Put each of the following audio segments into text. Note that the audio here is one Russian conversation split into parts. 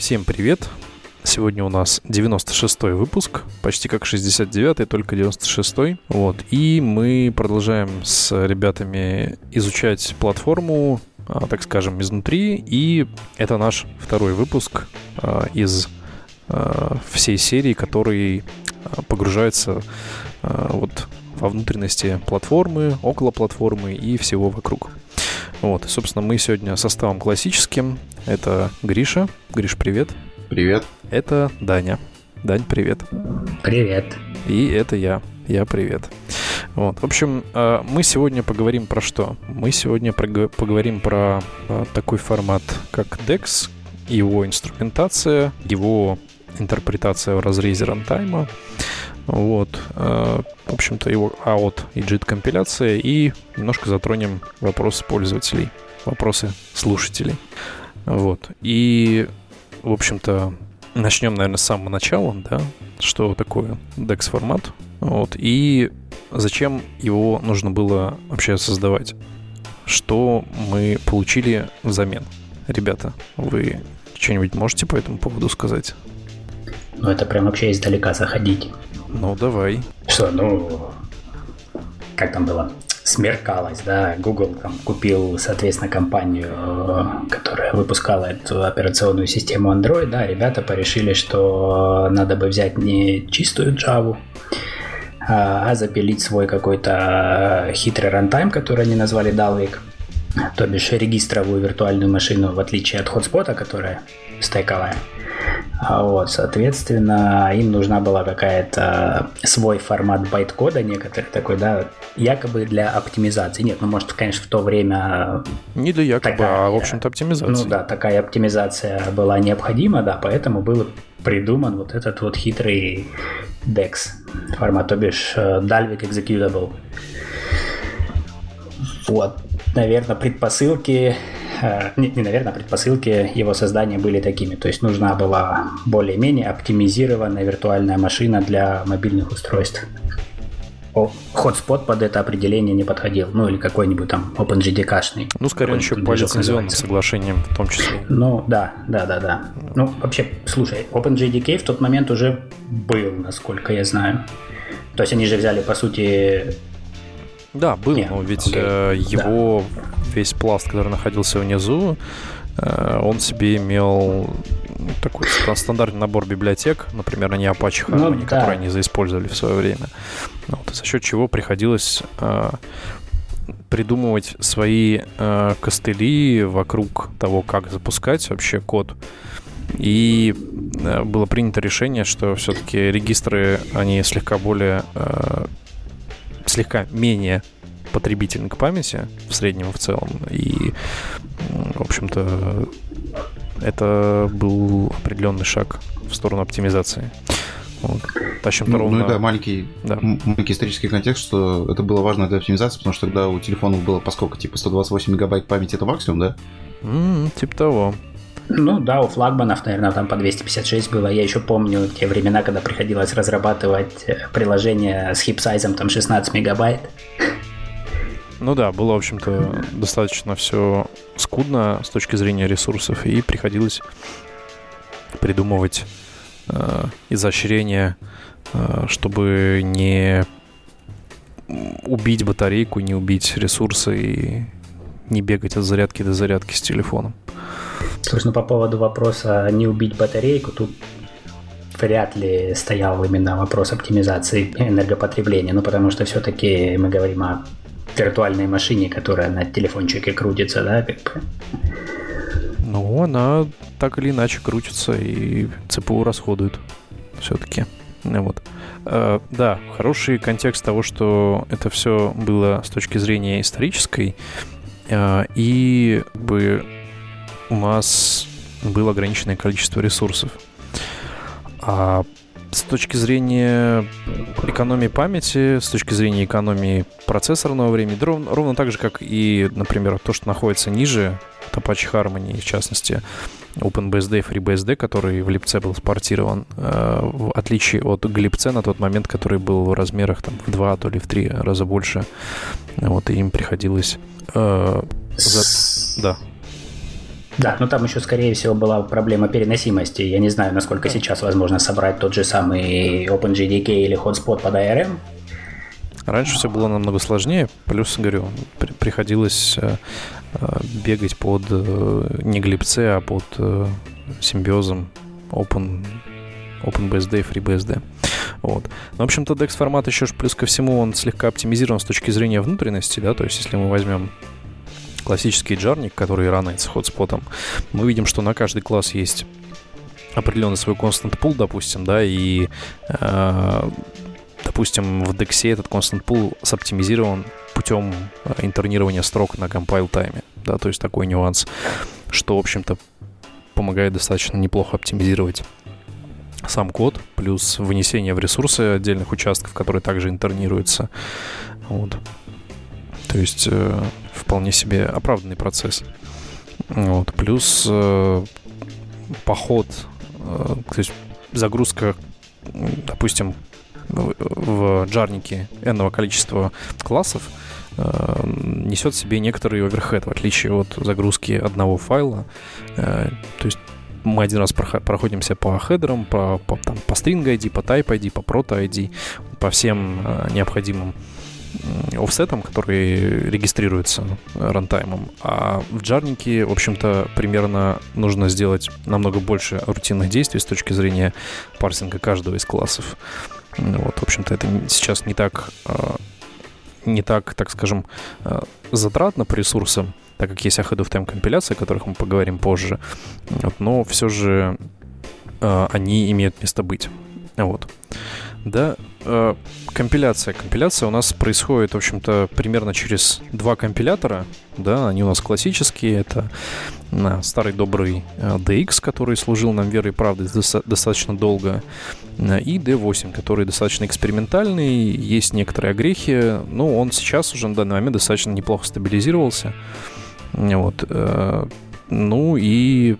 Всем привет! Сегодня у нас 96-й выпуск, почти как 69-й, только 96-й. Вот. И мы продолжаем с ребятами изучать платформу, а, так скажем, изнутри. И это наш второй выпуск а, из а, всей серии, который погружается вот во внутренности платформы, около платформы и всего вокруг. Вот, собственно, мы сегодня составом классическим. Это Гриша. Гриш, привет. Привет. Это Даня. Дань, привет. Привет. И это я. Я привет. Вот. В общем, э, мы сегодня поговорим про что? Мы сегодня поговорим про э, такой формат, как DEX, его инструментация, его интерпретация в разрезе рантайма, вот. Э, в общем-то, его AOT и JIT компиляция. И немножко затронем вопросы пользователей, вопросы слушателей. Вот. И, в общем-то, начнем, наверное, с самого начала, да, что такое DEX формат. Вот. И зачем его нужно было вообще создавать? Что мы получили взамен? Ребята, вы что-нибудь можете по этому поводу сказать? Ну, это прям вообще издалека заходить. Ну, давай. Что, ну, как там было? Смеркалось, да, Google там купил, соответственно, компанию, которая выпускала эту операционную систему Android, да, ребята порешили, что надо бы взять не чистую Java, а, а запилить свой какой-то хитрый рантайм, который они назвали Dalvik, то бишь регистровую виртуальную машину, в отличие от HotSpot а, которая стековая. А вот, соответственно, им нужна была какая-то свой формат байт-кода некоторый такой, да, якобы для оптимизации. Нет, ну, может, конечно, в то время... Не для якобы, такая, а, в общем-то, оптимизация. Ну, да, такая оптимизация была необходима, да, поэтому был придуман вот этот вот хитрый DEX формат, то бишь э, Dalvik Executable. Вот, наверное, предпосылки Э, не, не, наверное, предпосылки его создания были такими. То есть нужна была более-менее оптимизированная виртуальная машина для мобильных устройств. Хотспот под это определение не подходил. Ну, или какой-нибудь там OpenJDK-шный. Ну, скорее, еще по лицензионным соглашениям в том числе. Ну, да, да, да, да. Ну, вообще, слушай, OpenJDK в тот момент уже был, насколько я знаю. То есть они же взяли, по сути... Да, был, не, но ведь окей. Э, его да весь пласт, который находился внизу, э, он себе имел такой стандартный набор библиотек, например, не Apache Harmony, ну, да. которые они заиспользовали в свое время. Вот, за счет чего приходилось э, придумывать свои э, костыли вокруг того, как запускать вообще код. И э, было принято решение, что все-таки регистры, они слегка более, э, слегка менее потребительный к памяти в среднем и в целом. И, в общем-то, это был определенный шаг в сторону оптимизации. Вот. Тащим ну, ровно... ну да, маленький, да. маленький исторический контекст, что это было важно для оптимизации, потому что тогда у телефонов было поскольку типа 128 мегабайт памяти это максимум, да? Mm, типа того. Ну да, у флагманов, наверное, там по 256 было. Я еще помню те времена, когда приходилось разрабатывать э, приложение с хип-сайзом там 16 мегабайт. Ну да, было, в общем-то, достаточно все скудно с точки зрения ресурсов, и приходилось придумывать э, изощрения, э, чтобы не убить батарейку, не убить ресурсы и не бегать от зарядки до зарядки с телефоном. Слушай, ну по поводу вопроса не убить батарейку, тут вряд ли стоял именно вопрос оптимизации энергопотребления, ну потому что все-таки мы говорим о виртуальной машине, которая на телефончике крутится, да. Ну, она так или иначе крутится и ЦПУ расходует все-таки. Вот. Uh, да, хороший контекст того, что это все было с точки зрения исторической, uh, и бы у нас было ограниченное количество ресурсов. А с точки зрения экономии памяти, с точки зрения экономии процессорного времени, ровно, ровно так же, как и, например, то, что находится ниже Apache Harmony, в частности, OpenBSD и FreeBSD, который в липце был спортирован, э, в отличие от глипце на тот момент, который был в размерах там, в два, то ли в три раза больше. Вот, и им приходилось... Э, за... Да. Да, но там еще, скорее всего, была проблема переносимости. Я не знаю, насколько сейчас возможно собрать тот же самый OpenJDK или Hotspot под ARM. Раньше все было намного сложнее, плюс, говорю, при- приходилось э, э, бегать под э, не глипце, а под э, симбиозом Open, OpenBSD и FreeBSD. Вот. Но, в общем-то, DEX формат еще плюс ко всему он слегка оптимизирован с точки зрения внутренности, да, то есть если мы возьмем классический джарник, который ранается хотспотом, мы видим, что на каждый класс есть определенный свой constant pool, допустим, да, и э, допустим, в DEX этот constant pool соптимизирован путем э, интернирования строк на compile тайме, да, то есть такой нюанс, что, в общем-то, помогает достаточно неплохо оптимизировать сам код, плюс вынесение в ресурсы отдельных участков, которые также интернируются. Вот. То есть э, вполне себе оправданный процесс. Вот. Плюс э, поход, э, то есть загрузка, допустим, в, джарнике n количества классов э, несет в себе некоторый оверхед, в отличие от загрузки одного файла. Э, то есть мы один раз проходимся по хедерам, по, по, там, по string ID, по type ID, по proto ID, по всем э, необходимым офсетом, который регистрируется рантаймом. А в джарнике, в общем-то, примерно нужно сделать намного больше рутинных действий с точки зрения парсинга каждого из классов. Вот, в общем-то, это сейчас не так, э, не так, так скажем, э, затратно по ресурсам, так как есть ahead of time компиляции, о которых мы поговорим позже, вот, но все же э, они имеют место быть. Вот. Да, э, компиляция. Компиляция у нас происходит, в общем-то, примерно через два компилятора. Да, они у нас классические. Это э, старый добрый э, DX, который служил нам верой и правдой достаточно долго, э, и D8, который достаточно экспериментальный. Есть некоторые огрехи, но он сейчас уже на данный момент достаточно неплохо стабилизировался. Вот. Ну и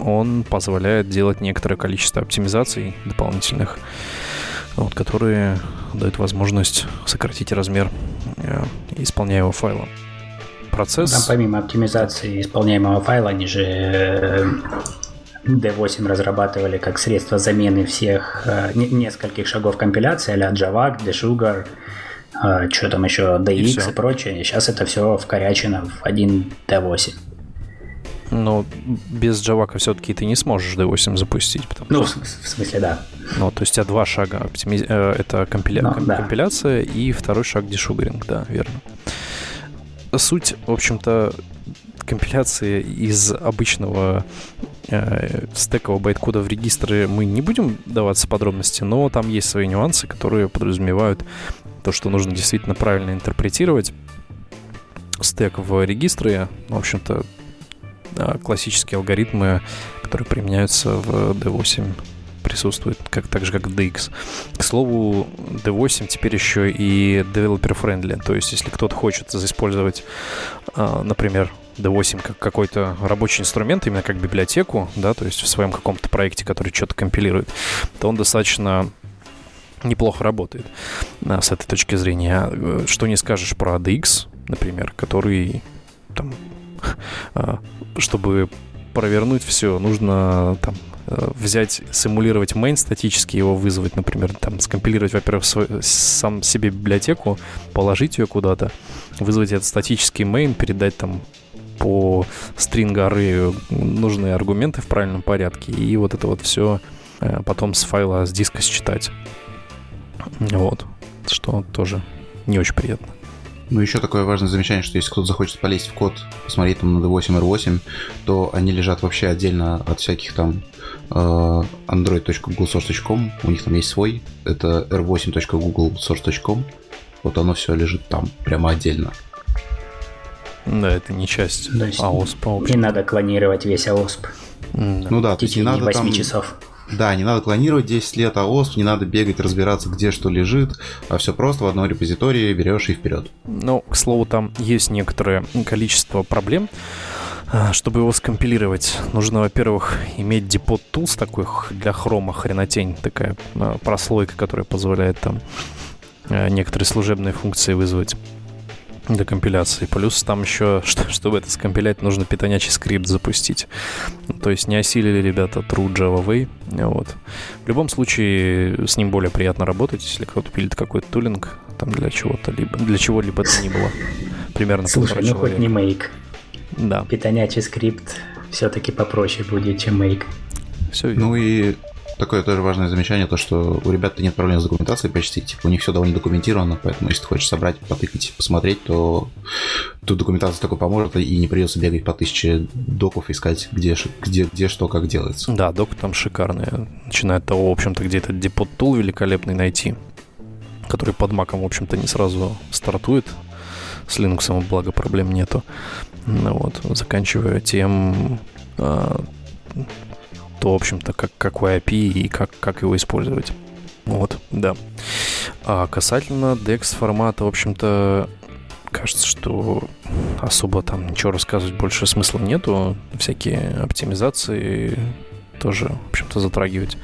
он позволяет делать некоторое количество оптимизаций дополнительных, вот, которые дают возможность сократить размер э, исполняемого файла. Процесс... Там помимо оптимизации исполняемого файла, они же э, D8 разрабатывали как средство замены всех э, нескольких шагов компиляции, а-ля JavaC, DSugar, что там еще, DX и, и прочее. Сейчас это все вкорячено в один D8. Но без Java все-таки ты не сможешь D8 запустить. Потому ну, что... в смысле, да. Ну, то есть у тебя два шага. Оптимиз... Э, это компиля... ну, да. компиляция и второй шаг дешугаринг, да, верно. Суть, в общем-то, компиляции из обычного э, стекового байткода в регистры мы не будем даваться подробности, но там есть свои нюансы, которые подразумевают то, что нужно действительно правильно интерпретировать стек в регистры. В общем-то, классические алгоритмы, которые применяются в D8 присутствуют, как, так же, как DX. К слову, D8 теперь еще и developer-friendly. То есть, если кто-то хочет использовать, а, например, D8 как какой-то рабочий инструмент, именно как библиотеку, да, то есть в своем каком-то проекте, который что-то компилирует, то он достаточно неплохо работает а, с этой точки зрения. А, что не скажешь про DX, например, который там чтобы провернуть все, нужно там э, взять, симулировать main статически, его вызвать, например, там, скомпилировать, во-первых, свой, сам себе библиотеку, положить ее куда-то, вызвать этот статический main, передать там по array нужные аргументы в правильном порядке, и вот это вот все э, потом с файла, с диска считать. Вот. Что тоже не очень приятно. Ну, еще такое важное замечание, что если кто-то захочет полезть в код, посмотреть там на D8, R8, то они лежат вообще отдельно от всяких там э, android.googlesource.com, у них там есть свой, это r8.googlesource.com, вот оно все лежит там, прямо отдельно. Да, это не часть AOSP. Не надо клонировать весь AOSP. Ну да, то есть не надо 8 там... часов. Да, не надо клонировать 10 лет АОСП, не надо бегать, разбираться, где что лежит, а все просто в одной репозитории берешь и вперед. Ну, к слову, там есть некоторое количество проблем. А, чтобы его скомпилировать, нужно, во-первых, иметь Depot Tools такой для хрома хренотень, такая а, прослойка, которая позволяет там а, некоторые служебные функции вызвать. До компиляции. Плюс там еще, что, чтобы это скомпилять, нужно питонячий скрипт запустить. То есть не осилили ребята True Java Way. Вот. В любом случае, с ним более приятно работать, если кто-то пилит какой-то тулинг там для чего-то, либо для чего-либо это ни было. Примерно Слушай, ну человек. хоть не make. Да. Питонячий скрипт все-таки попроще будет, чем make. Все Ну и такое тоже важное замечание, то что у ребят нет проблем с документацией почти, типа у них все довольно документировано, поэтому если ты хочешь собрать, потыкать, посмотреть, то тут документация такой поможет, и не придется бегать по тысяче доков, искать, где, где, где что, как делается. Да, док там шикарные. Начиная от того, в общем-то, где этот депот тул великолепный найти, который под маком, в общем-то, не сразу стартует. С Linux, благо, проблем нету. Ну, вот, заканчивая тем, а, то, в общем-то, как, какой API и как, как его использовать. Вот, да. А касательно DEX формата, в общем-то, кажется, что особо там ничего рассказывать больше смысла нету. Всякие оптимизации тоже, в общем-то, затрагивать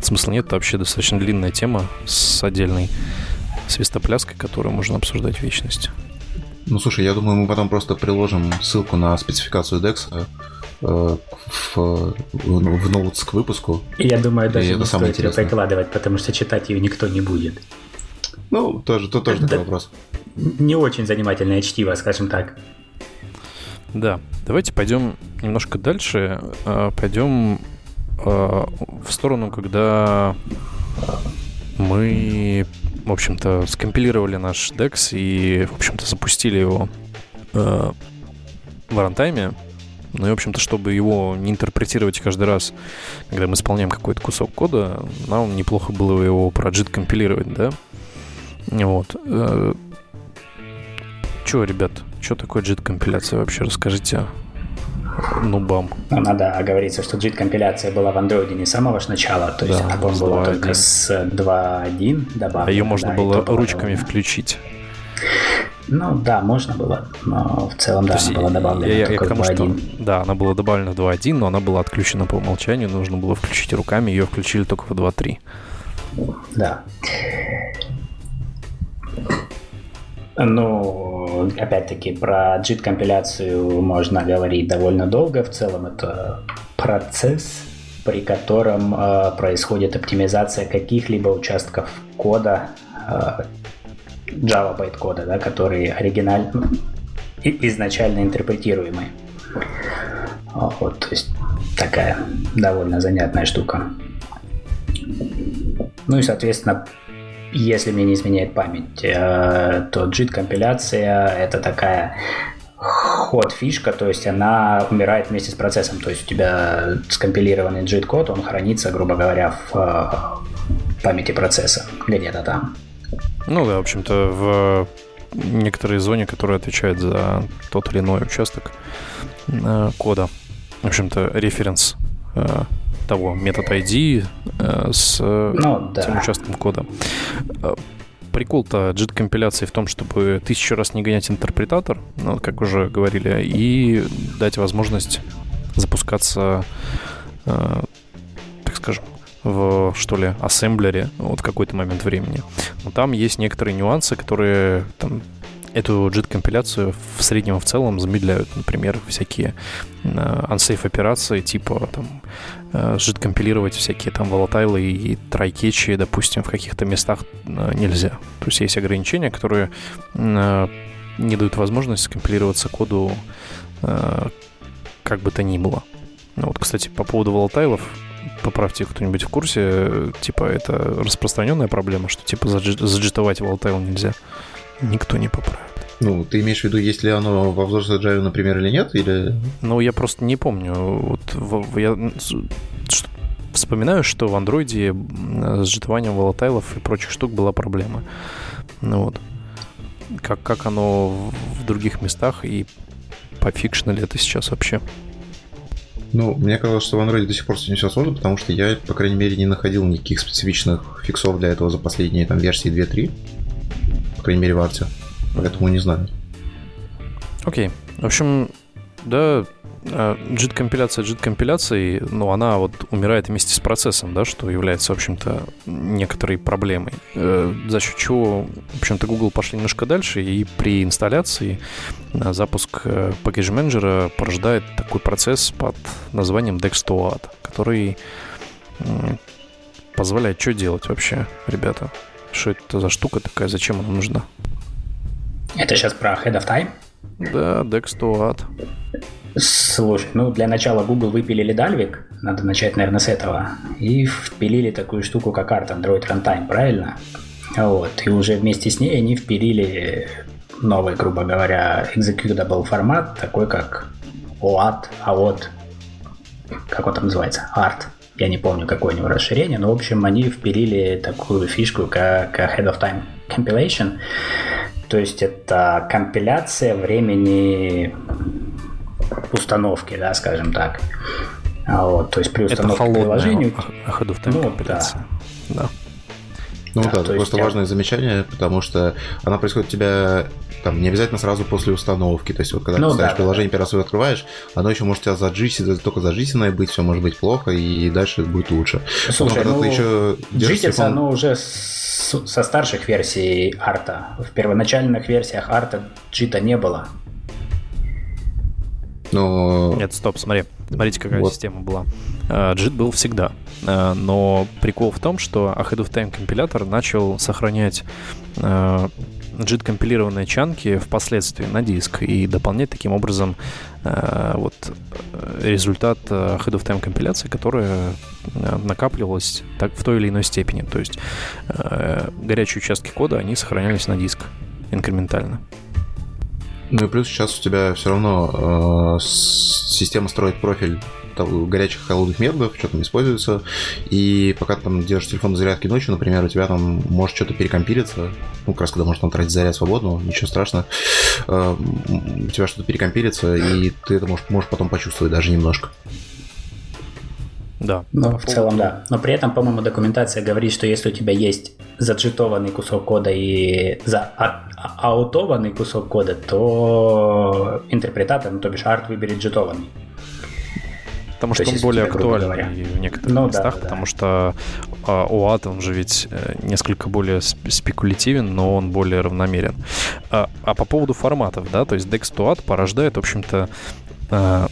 смысла нет. Это вообще достаточно длинная тема с отдельной свистопляской, которую можно обсуждать в вечности. Ну, слушай, я думаю, мы потом просто приложим ссылку на спецификацию DEX в, в ноутс к выпуску. И я думаю, даже и не стоит ее прикладывать, потому что читать ее никто не будет. Ну, тоже, тут тоже такой вопрос. Не очень занимательное чтиво, скажем так. Да, давайте пойдем немножко дальше. Э, пойдем э, в сторону, когда мы, в общем-то, скомпилировали наш DEX и, в общем-то, запустили его в рантайме. Ну и, в общем-то, чтобы его не интерпретировать каждый раз, когда мы исполняем какой-то кусок кода, нам неплохо было его про JIT компилировать, да? Вот. Э, че, ребят, что такое JIT компиляция вообще? Расскажите нубам. Ну, надо оговориться, что JIT компиляция была в Android не с самого начала, то есть да, она, была только с 2.1 добавлена. А ее можно да, было ручками включить. Ну да, можно было, но в целом, да, она была добавлена я, я, только я в 2.1. да, она была добавлена в 2.1, но она была отключена по умолчанию, нужно было включить руками, ее включили только в 2.3. Да. Ну, опять-таки, про JIT-компиляцию можно говорить довольно долго. В целом это процесс, при котором э, происходит оптимизация каких-либо участков кода, э, Java байткода, да, которые оригинально, изначально интерпретируемые. Вот, то есть такая довольно занятная штука. Ну и, соответственно, если мне не изменяет память, э, то JIT-компиляция — это такая ход фишка, то есть она умирает вместе с процессом. То есть у тебя скомпилированный JIT-код, он хранится, грубо говоря, в э, памяти процесса где-то там. Ну да, в общем-то, в некоторой зоне, которая отвечает за тот или иной участок э, кода. В общем-то, референс э, того метод ID э, с ну, да. тем участком кода. Э, прикол-то JIT компиляции в том, чтобы тысячу раз не гонять интерпретатор, ну, как уже говорили, и дать возможность запускаться, э, так скажем, в, что ли, ассемблере вот в какой-то момент времени. Но там есть некоторые нюансы, которые там, эту JIT-компиляцию в среднем в целом замедляют. Например, всякие э, unsafe операции, типа там э, JIT-компилировать всякие там волатайлы и трайкетчи, допустим, в каких-то местах э, нельзя. То есть есть ограничения, которые э, не дают возможность скомпилироваться коду э, как бы то ни было. Ну, вот, кстати, по поводу волатайлов, поправьте кто-нибудь в курсе, типа это распространенная проблема, что типа заджитовать волтайл нельзя. Никто не поправит. Ну, ты имеешь в виду, есть ли оно во взрослой Java, например, или нет? Или... Ну, я просто не помню. Вот в, я вспоминаю, что в андроиде с житованием волатайлов и прочих штук была проблема. Ну вот. Как, как оно в других местах и пофикшено ли это сейчас вообще? Ну, мне казалось, что в Android до сих пор не все сложно, потому что я, по крайней мере, не находил никаких специфичных фиксов для этого за последние там версии 2.3. По крайней мере, в арте. Поэтому не знаю. Окей. В общем, Да, JIT-компиляция JIT-компиляцией, ну, она вот умирает вместе с процессом, да, что является, в общем-то, некоторой проблемой. Э, за счет чего, в общем-то, Google пошли немножко дальше, и при инсталляции э, запуск э, Package Manager порождает такой процесс под названием Dex2Add, который позволяет что делать вообще, ребята? Что это за штука такая, зачем она нужна? Это сейчас про Head of Time? Да, Dex2Add. Слушай, ну для начала Google выпилили Dalvik, надо начать, наверное, с этого, и впилили такую штуку, как Art Android Runtime, правильно? Вот, и уже вместе с ней они впилили новый, грубо говоря, executable формат, такой как OAT, AOT, как он там называется, Art. Я не помню, какое у него расширение, но, в общем, они впилили такую фишку, как Head of Time Compilation. То есть это компиляция времени установки, да, скажем так. А вот, то есть при установке это приложению... ходу в ну, да. да. Ну да, да это просто есть... важное замечание, потому что она происходит у тебя там не обязательно сразу после установки. То есть вот когда ну, ты ставишь да, приложение, да. первый раз его открываешь, оно еще может тебя заджисить, только заджисенное быть, все может быть плохо, и дальше будет лучше. Слушай, Но, ну, ты еще джитится телефон... оно уже с, со старших версий арта. В первоначальных версиях арта джита не было. Но... Нет, стоп, смотри. Смотрите, какая вот. система была. JIT был всегда. Э, но прикол в том, что Ahead of Time компилятор начал сохранять JIT-компилированные чанки впоследствии на диск и дополнять таким образом э, вот результат Ahead of Time компиляции, которая накапливалась так, в той или иной степени. То есть горячие участки кода, они сохранялись на диск инкрементально. Ну и плюс сейчас у тебя все равно э, система строит профиль горячих холодных методов, что там используется, и пока ты там держишь телефон на зарядке ночью, например, у тебя там может что-то перекомпилиться, ну, как раз когда может там тратить заряд свободно, ничего страшного, э, у тебя что-то перекомпилится, и ты это можешь, можешь потом почувствовать даже немножко. Да. Ну, в целом, да. Но при этом, по-моему, документация говорит, что если у тебя есть заджитованный кусок кода и за а, а, аутованный кусок кода, то интерпретатор, ну, то бишь арт выберет джитованный. Потому что он более актуальный в некоторых ну, местах, да, да, потому да. что а, OAT, он же ведь э, несколько более спекулятивен, но он более равномерен. А, а по поводу форматов, да, то есть Dex to AT порождает, в общем-то, а,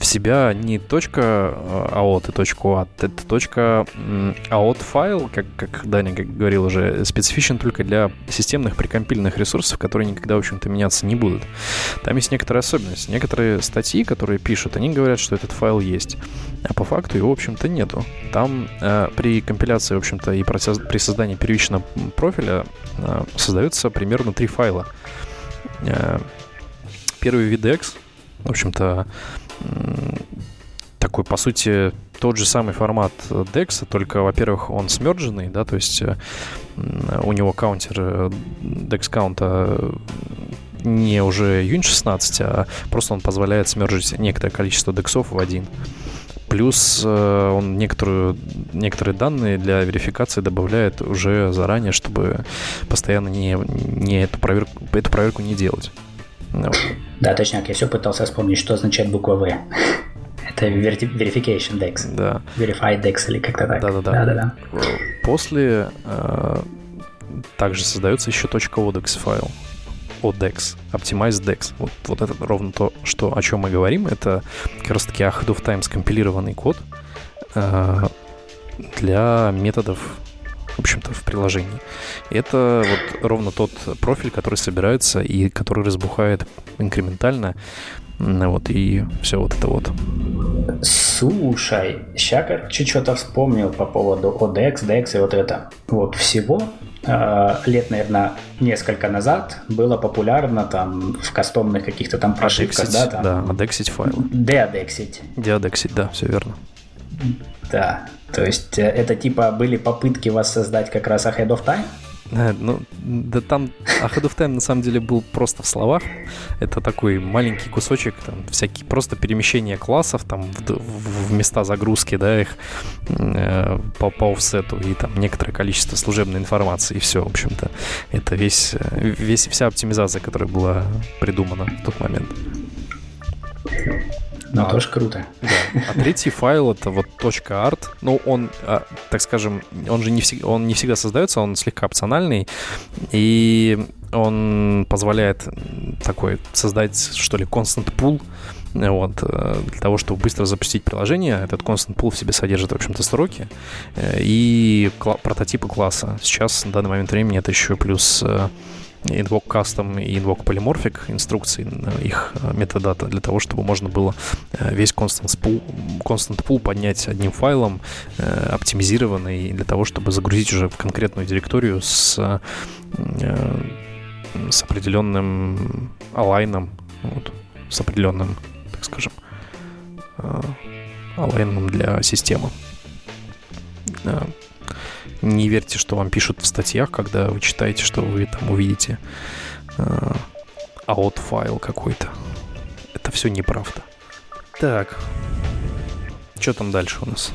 в себя не точка э, и точка UAT, это точка AOT файл, как, как Даня говорил уже, специфичен только для системных прикомпильных ресурсов, которые никогда, в общем-то, меняться не будут. Там есть некоторые особенности. Некоторые статьи, которые пишут, они говорят, что этот файл есть, а по факту его, в общем-то, нету. Там э, при компиляции, в общем-то, и при создании первичного профиля э, создается примерно три файла. Э, первый VDX, в общем-то, такой, по сути, тот же самый формат DEX, только, во-первых, он смердженный, да, то есть у него каунтер э, DEX каунта не уже Unit 16, а просто он позволяет смержить некоторое количество дексов в один. Плюс э, он некоторую, некоторые данные для верификации добавляет уже заранее, чтобы постоянно не, не эту, проверку, эту проверку не делать. No. Да, точняк, я все пытался вспомнить, что означает буква В. Это verification dex. Да. Verified dex или как-то так. Да-да-да. Да-да-да. После э, также создается еще .odex файл. ODEX, Optimized DEX. Вот, вот это ровно то, что, о чем мы говорим. Это как раз таки ahead of time скомпилированный код э, для методов в общем-то, в приложении. Это вот ровно тот профиль, который собирается и который разбухает инкрементально. Вот, и все вот это вот. Слушай, сейчас, короче, что-то вспомнил по поводу ODX, DX и вот это. Вот всего э, лет, наверное, несколько назад было популярно там в кастомных каких-то там прошивках, да? Там, да, адексить файлы. Деадексить. Деадексить, да, все верно. Да, то есть э, это типа были попытки воссоздать как раз Ahead of Time? Э, ну, да там Ahead of Time на самом деле был просто в словах. Это такой маленький кусочек, там, всякие просто перемещения классов там в, в, в места загрузки, да, их э, по, по офсету и там некоторое количество служебной информации и все, в общем-то. Это весь, э, весь, вся оптимизация, которая была придумана в тот момент. Ну, а, тоже круто. Да. А третий файл это вот .art. Ну, он, а, так скажем, он же не, всегда, он не всегда создается, он слегка опциональный. И он позволяет такой создать, что ли, constant pool, вот, э, для того, чтобы быстро запустить приложение. Этот constant pool в себе содержит, в общем-то, строки э, и кла- прототипы класса. Сейчас, на данный момент времени, это еще плюс э, invoke custom и invoke polymorphic инструкции, их метадата, для того, чтобы можно было весь constant pool, constant pool поднять одним файлом, оптимизированный, для того, чтобы загрузить уже в конкретную директорию с, с определенным алайном, вот, с определенным так скажем, алайном для системы. Не верьте, что вам пишут в статьях, когда вы читаете, что вы там увидите аут файл какой-то. Это все неправда. Так, что там дальше у нас?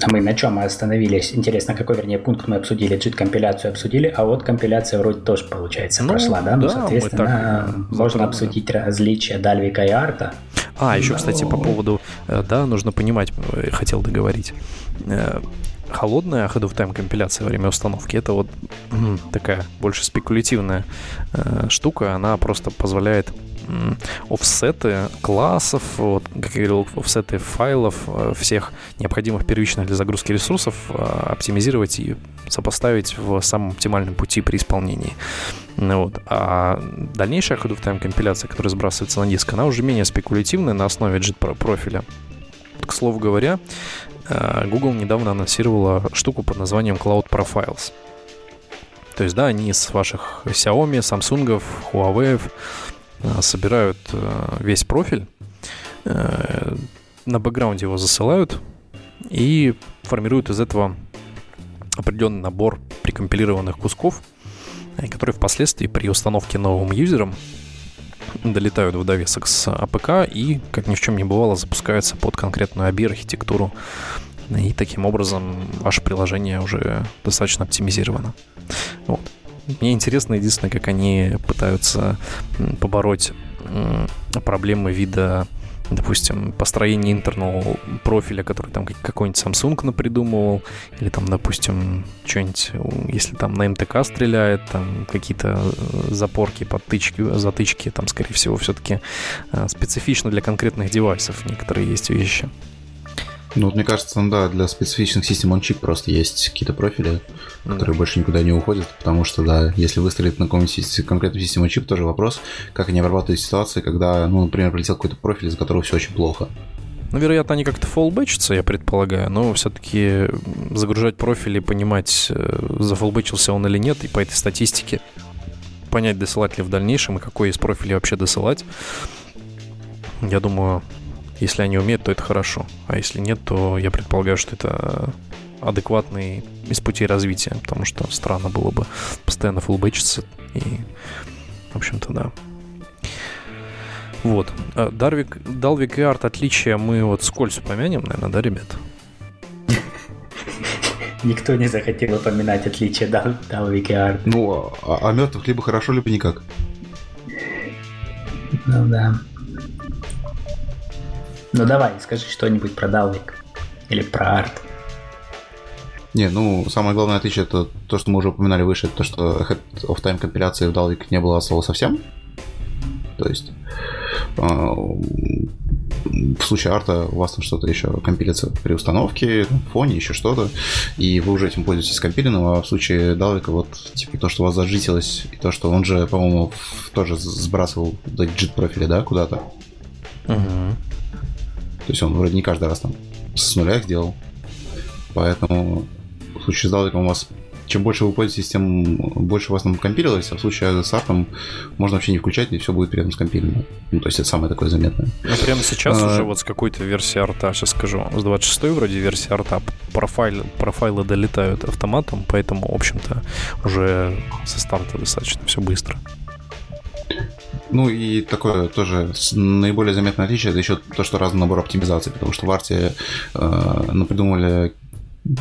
А мы на чем мы остановились? Интересно, какой, вернее, пункт мы обсудили? JIT-компиляцию обсудили, а вот компиляция вроде тоже, получается, ну, прошла, да? Ну, да, соответственно, можно затронули. обсудить различия Дальвика и Арта. А, еще, кстати, по поводу, э, да, нужно понимать, э, хотел договорить. Э, холодная Ahead of Time компиляция во время установки это вот такая больше спекулятивная штука. Она просто позволяет офсеты классов, вот, как я говорил, офсеты файлов, э, всех необходимых первичных для загрузки ресурсов э, оптимизировать и сопоставить в самом оптимальном пути при исполнении. Вот. А дальнейшая Hadoop Time компиляция, которая сбрасывается на диск, она уже менее спекулятивная на основе JIT профиля. К слову говоря, э, Google недавно анонсировала штуку под названием Cloud Profiles. То есть, да, они с ваших Xiaomi, Samsung, Huawei Э, собирают э, весь профиль, э, на бэкграунде его засылают и формируют из этого определенный набор прикомпилированных кусков, которые впоследствии при установке новым юзером долетают в довесок с APK и, как ни в чем не бывало, запускаются под конкретную ABI-архитектуру. И таким образом ваше приложение уже достаточно оптимизировано. Вот. Мне интересно единственное, как они пытаются побороть проблемы вида допустим, построение internal профиля, который там какой-нибудь Samsung напридумывал, или там, допустим, что-нибудь, если там на МТК стреляет, там какие-то э, запорки, подтычки, затычки, там, скорее всего, все-таки э, специфично для конкретных девайсов некоторые есть вещи. Ну, вот мне кажется, да, для специфичных систем он чип просто есть какие-то профили, mm-hmm. которые больше никуда не уходят, потому что, да, если выстрелить на каком-нибудь конкретную систему чип, тоже вопрос, как они обрабатывают ситуации, когда, ну, например, прилетел какой-то профиль, из-за которого все очень плохо. Ну, вероятно, они как-то фоллбэчатся, я предполагаю, но все-таки загружать профиль и понимать, э, зафоллбэчился он или нет, и по этой статистике понять, досылать ли в дальнейшем, и какой из профилей вообще досылать, я думаю, если они умеют, то это хорошо. А если нет, то я предполагаю, что это адекватный из путей развития, потому что странно было бы постоянно фулбэчиться и, в общем-то, да. Вот. А Дарвик, Далвик и Арт отличия мы вот скользь упомянем, наверное, да, ребят? Никто не захотел упоминать отличия Далвик и Арт. Ну, а, а мертвых либо хорошо, либо никак. Ну да. Ну давай, скажи что-нибудь про Далвик или про арт. Не, ну, самое главное отличие это то, что мы уже упоминали выше, это то, что Head of Time компиляции в Dalvik не было слова совсем. То есть а, в случае арта у вас там что-то еще компилится при установке, фоне, еще что-то, и вы уже этим пользуетесь компилингом, а в случае Далвика вот типа то, что у вас зажитилось, и то, что он же, по-моему, тоже сбрасывал JIT профили, да, куда-то. Угу. То есть он вроде не каждый раз там с нуля их делал. Поэтому в случае с Далвиком у вас чем больше вы пользуетесь, тем больше у вас там компилилось, а в случае с артом можно вообще не включать, и все будет при этом скомпилено. Ну, то есть это самое такое заметное. Ну, прямо сейчас а... уже вот с какой-то версии арта, сейчас скажу, с 26 вроде версии арта профайлы, профайлы долетают автоматом, поэтому, в общем-то, уже со старта достаточно все быстро. Ну и такое тоже наиболее заметное отличие это еще то, что разный набор оптимизации, потому что в арте э, придумали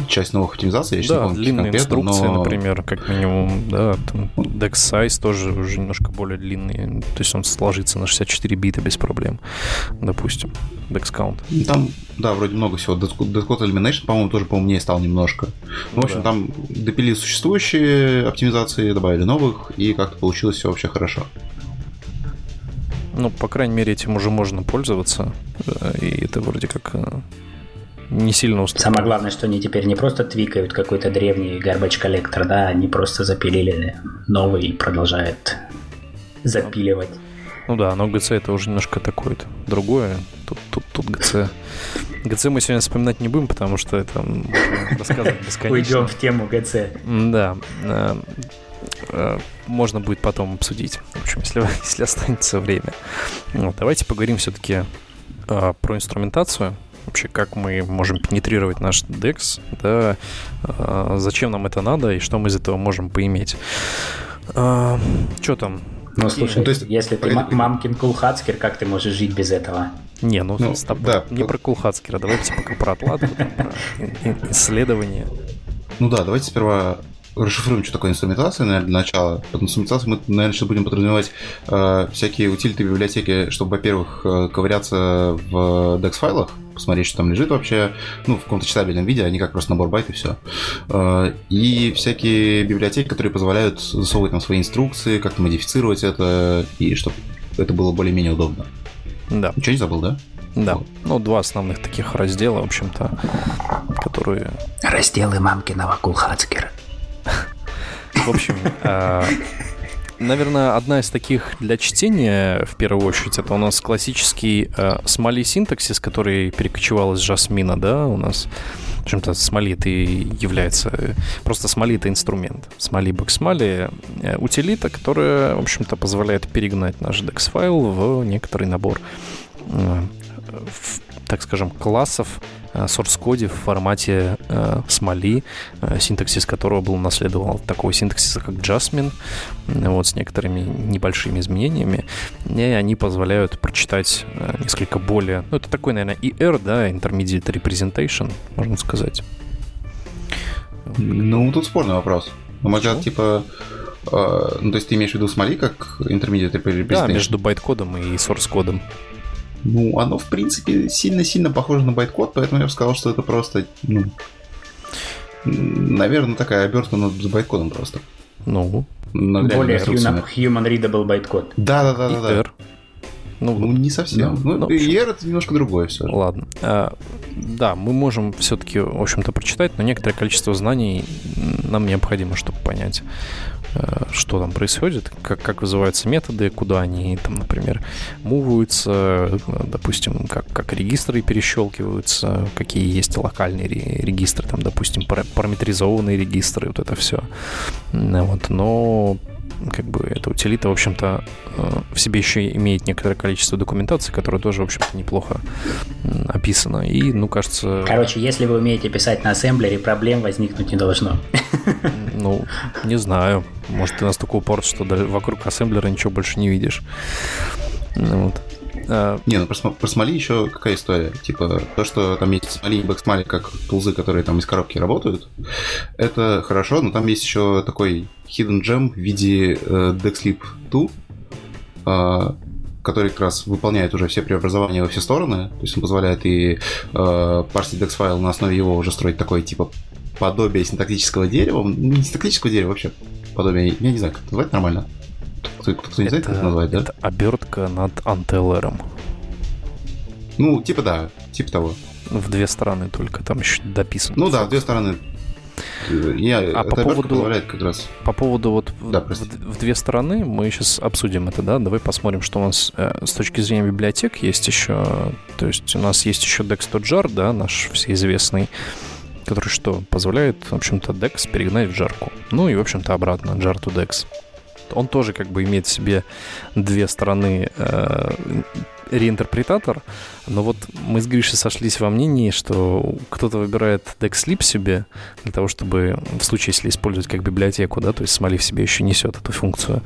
часть новых оптимизаций, я да, помню, длинные инструкции, но... например, как минимум, да, там dex size тоже уже немножко более длинный, то есть он сложится на 64 бита без проблем, допустим, dex count. Ну, там, да, вроде много всего. Deadcode Elimination, по-моему, тоже поумнее стал немножко. Ну, в общем, да. там допили существующие оптимизации, добавили новых, и как-то получилось все вообще хорошо. Ну, по крайней мере, этим уже можно пользоваться. Э, и это вроде как э, не сильно уступает. Самое главное, что они теперь не просто твикают какой-то древний garbage коллектор, да, они просто запилили новый и продолжают запиливать. Ну да, но GC это уже немножко такое -то другое. Тут, тут, тут GC. GC мы сегодня вспоминать не будем, потому что это рассказывать бесконечно. Уйдем в тему GC. Да. Э, э, можно будет потом обсудить, в общем, если, если останется время. Вот, давайте поговорим все-таки э, про инструментацию вообще как мы можем пенетрировать наш DEX, да, а, зачем нам это надо и что мы из этого можем поиметь. А, что там? Ну, слушай, ну, то есть, если ты погоди, мамкин кулхацкер, как ты можешь жить без этого? Не, ну, ну стоп, да, не про кулхацкера, давайте пока про отладку, про исследование. Ну да, давайте сперва расшифруем, что такое инструментация, наверное, для начала. Под инструментацией мы, наверное, сейчас будем подразумевать э, всякие утилиты библиотеки, чтобы, во-первых, э, ковыряться в DEX-файлах, посмотреть, что там лежит вообще, ну, в каком-то читабельном виде, а не как просто набор байт и все. Э, и всякие библиотеки, которые позволяют засовывать там свои инструкции, как-то модифицировать это, и чтобы это было более-менее удобно. Да. Ничего не забыл, да? Да. Вот. Ну, два основных таких раздела, в общем-то, которые... Разделы мамкиного Кулхацкера. В общем, а, наверное, одна из таких для чтения, в первую очередь, это у нас классический смоли синтаксис, который перекочевал из Жасмина, да, у нас в общем-то, смоли это является... Просто смоли это инструмент. Смоли бэксмоли э, утилита, которая, в общем-то, позволяет перегнать наш DEX-файл в некоторый набор, э, так скажем, классов, source-коде в формате э, смоли, э, синтаксис которого был наследовал от такого синтаксиса, как Jasmine, вот, с некоторыми небольшими изменениями, и они позволяют прочитать несколько более... Ну, это такой, наверное, ER, да, Intermediate Representation, можно сказать. Ну, тут спорный вопрос. Мой взгляд, типа... ну, то есть ты имеешь в виду смоли как Intermediate Representation? Да, между байткодом и source-кодом. Ну, оно, в принципе, сильно-сильно похоже на байткод, поэтому я бы сказал, что это просто, ну, наверное, такая обертка над байткодом просто. Ну, более human, human readable байткод. Да, да, да, да. Ну, ну, не совсем. Да, ну, ну, ER это немножко другое все. Ладно. А, да, мы можем все-таки, в общем-то, прочитать, но некоторое количество знаний нам необходимо, чтобы понять, Э, что там происходит, как, как вызываются методы, куда они там, например, муваются, допустим, как, как регистры перещелкиваются, какие есть локальные регистры, там, допустим, параметризованные регистры, вот это все. Вот, но как бы эта утилита, в общем-то, э, в себе еще имеет некоторое количество документации, которая тоже, в общем-то, неплохо описана. И, ну, кажется... Короче, если вы умеете писать на ассемблере, проблем возникнуть не должно. Ну, не знаю. Может, ты настолько упорт, что вокруг ассемблера ничего больше не видишь. Ну, вот. А... Не, ну про, про смоли еще какая история. Типа, то, что там есть смоли и бэксмоли как тулзы, которые там из коробки работают, это хорошо, но там есть еще такой hidden gem в виде э, DexLib 2, э, который как раз выполняет уже все преобразования во все стороны. То есть он позволяет и э, парсить DEX файл на основе его уже строить такое типа подобие синтактического дерева. Не синтактического дерева вообще. Подобие, я не знаю, как это назвать нормально. Кто, кто не знает, как это назвать, да? Это обертка над антеллером. Ну, типа да, типа того. В две стороны только, там еще дописано. Ну да, в две стороны я, а по поводу, как раз. По поводу вот да, в, в две стороны мы сейчас обсудим это, да? Давай посмотрим, что у нас э, с точки зрения библиотек есть еще. То есть у нас есть еще Dex.jar, да, наш всеизвестный, который что позволяет, в общем-то, Dex перегнать в жарку. Ну и, в общем-то, обратно, jar to Dex. Он тоже как бы имеет в себе две стороны э, реинтерпретатор, но вот мы с Гришей сошлись во мнении, что кто-то выбирает DexLib себе для того, чтобы в случае, если использовать как библиотеку, да, то есть Smolly в себе еще несет эту функцию.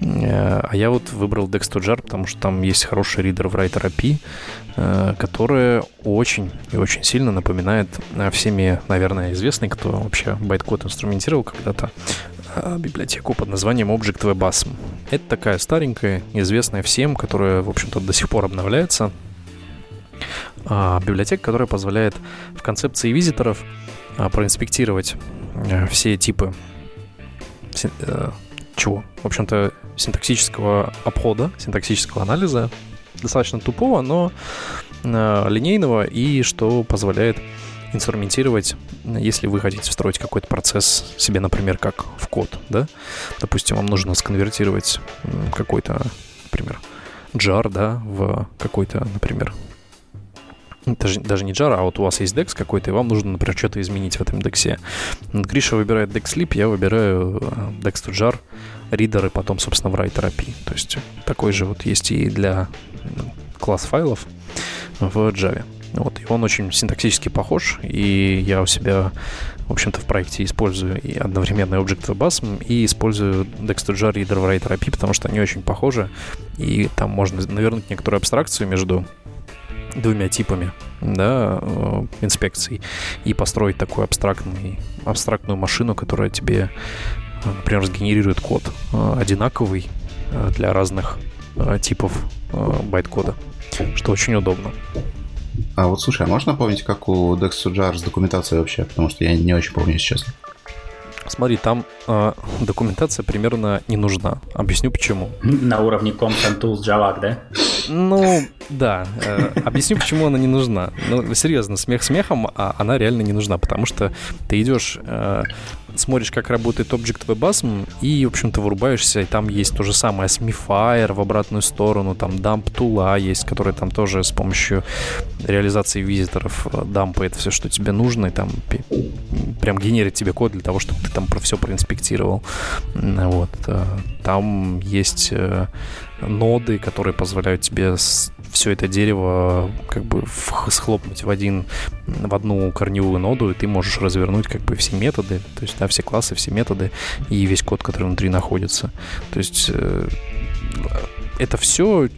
Э, а я вот выбрал Dex2Jar, потому что там есть хороший ридер в Writer API, э, который очень и очень сильно напоминает всеми, наверное, известный, кто вообще байткод инструментировал когда-то, библиотеку под названием Object WebAsm. Это такая старенькая, известная всем, которая, в общем-то, до сих пор обновляется. А, библиотека, которая позволяет в концепции визиторов а, проинспектировать а, все типы а, чего? В общем-то, синтаксического обхода, синтаксического анализа, достаточно тупого, но а, линейного, и что позволяет инструментировать, если вы хотите встроить какой-то процесс себе, например, как в код, да, допустим, вам нужно сконвертировать какой-то, например, jar, да, в какой-то, например, даже, даже не jar, а вот у вас есть DEX какой-то, и вам нужно, например, что-то изменить в этом DEX. Гриша выбирает DEX я выбираю DEX to jar, ридер и потом, собственно, writer API. То есть такой же вот есть и для класс файлов в Java. Вот, и он очень синтаксически похож, и я у себя, в общем-то, в проекте использую и одновременно Object WebAsm, и использую Dex2Jar и Writer API, потому что они очень похожи, и там можно навернуть некоторую абстракцию между двумя типами да, э, инспекций и построить такую абстрактный, абстрактную машину, которая тебе, например, сгенерирует код э, одинаковый э, для разных типов байт-кода, что очень удобно. А вот слушай, а можно напомнить, как у Dex2Jar с документацией вообще? Потому что я не очень помню, если честно. Смотри, там э, документация примерно не нужна. Объясню почему. На уровне Content Tools Java, да? Ну, да. Э, объясню, почему она не нужна. Ну, серьезно, смех смехом, а она реально не нужна, потому что ты идешь э, смотришь, как работает Object WebAsm, и, в общем-то, вырубаешься, и там есть то же самое Smifier в обратную сторону, там Dump Tool есть, который там тоже с помощью реализации визиторов э, дампает все, что тебе нужно, и там прям генерит тебе код для того, чтобы ты там про все проинспектировал. Вот. Э, там есть э, ноды, которые позволяют тебе все это дерево как бы схлопнуть в один, в одну корневую ноду, и ты можешь развернуть как бы все методы, то есть, да, все классы, все методы и весь код, который внутри находится. То есть э, это все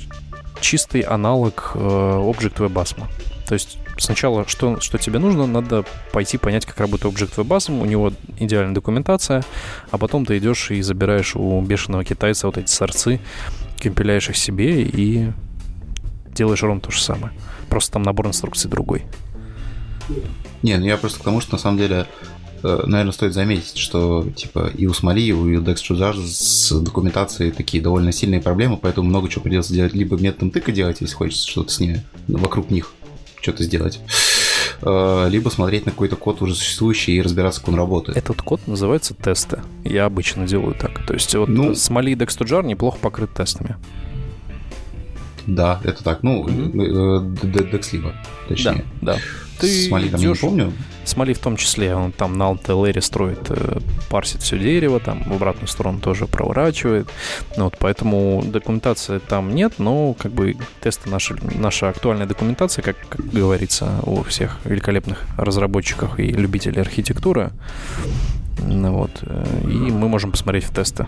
чистый аналог Object WebAsm. То есть сначала, что, что тебе нужно, надо пойти понять, как работает Object WebAsm, у него идеальная документация, а потом ты идешь и забираешь у бешеного китайца вот эти сорцы, компиляешь их себе и делаешь ровно то же самое. Просто там набор инструкций другой. Не, ну я просто к тому, что на самом деле, э, наверное, стоит заметить, что типа и у Смоли, и у Dex с документацией такие довольно сильные проблемы, поэтому много чего придется делать либо методом тыка делать, если хочется что-то с ней вокруг них что-то сделать, э, либо смотреть на какой-то код уже существующий и разбираться, как он работает. Этот код называется тесты. Я обычно делаю так. То есть вот ну, Смоли и Dex Jar неплохо покрыт тестами. Да, это так. Ну, mm-hmm. Декслиба, точнее. Да, да. Ты Смоли там идешь, не помню. Смоли в том числе, он там на LTLR строит, э, парсит все дерево, там в обратную сторону тоже проворачивает. Ну, вот, поэтому документации там нет, но как бы тесты наши, наша актуальная документация, как, как говорится у всех великолепных разработчиков и любителей архитектуры. Ну, вот, э, и мы можем посмотреть в тесты.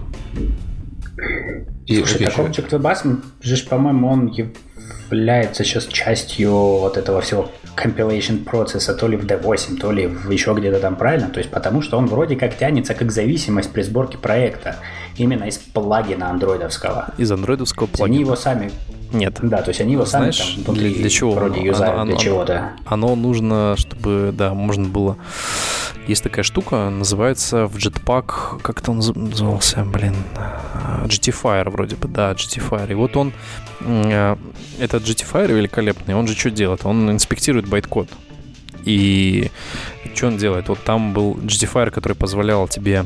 И, Слушай, так Object WebAssembly, же, по-моему, он является сейчас частью вот этого всего compilation процесса то ли в D8, то ли в еще где-то там правильно, то есть потому что он вроде как тянется как зависимость при сборке проекта именно из плагина андроидовского. Из андроидовского плагина. Они его сами нет. Да, то есть они его Знаешь, сами там внутри для, для чего? вроде юзают оно, для чего-то. Оно нужно, чтобы, да, можно было есть такая штука, называется в Jetpack, как это он назывался, блин, GTFire вроде бы, да, GTFire. И вот он, э, этот GTFire великолепный, он же что делает? Он инспектирует байткод. И что он делает? Вот там был GTFire, который позволял тебе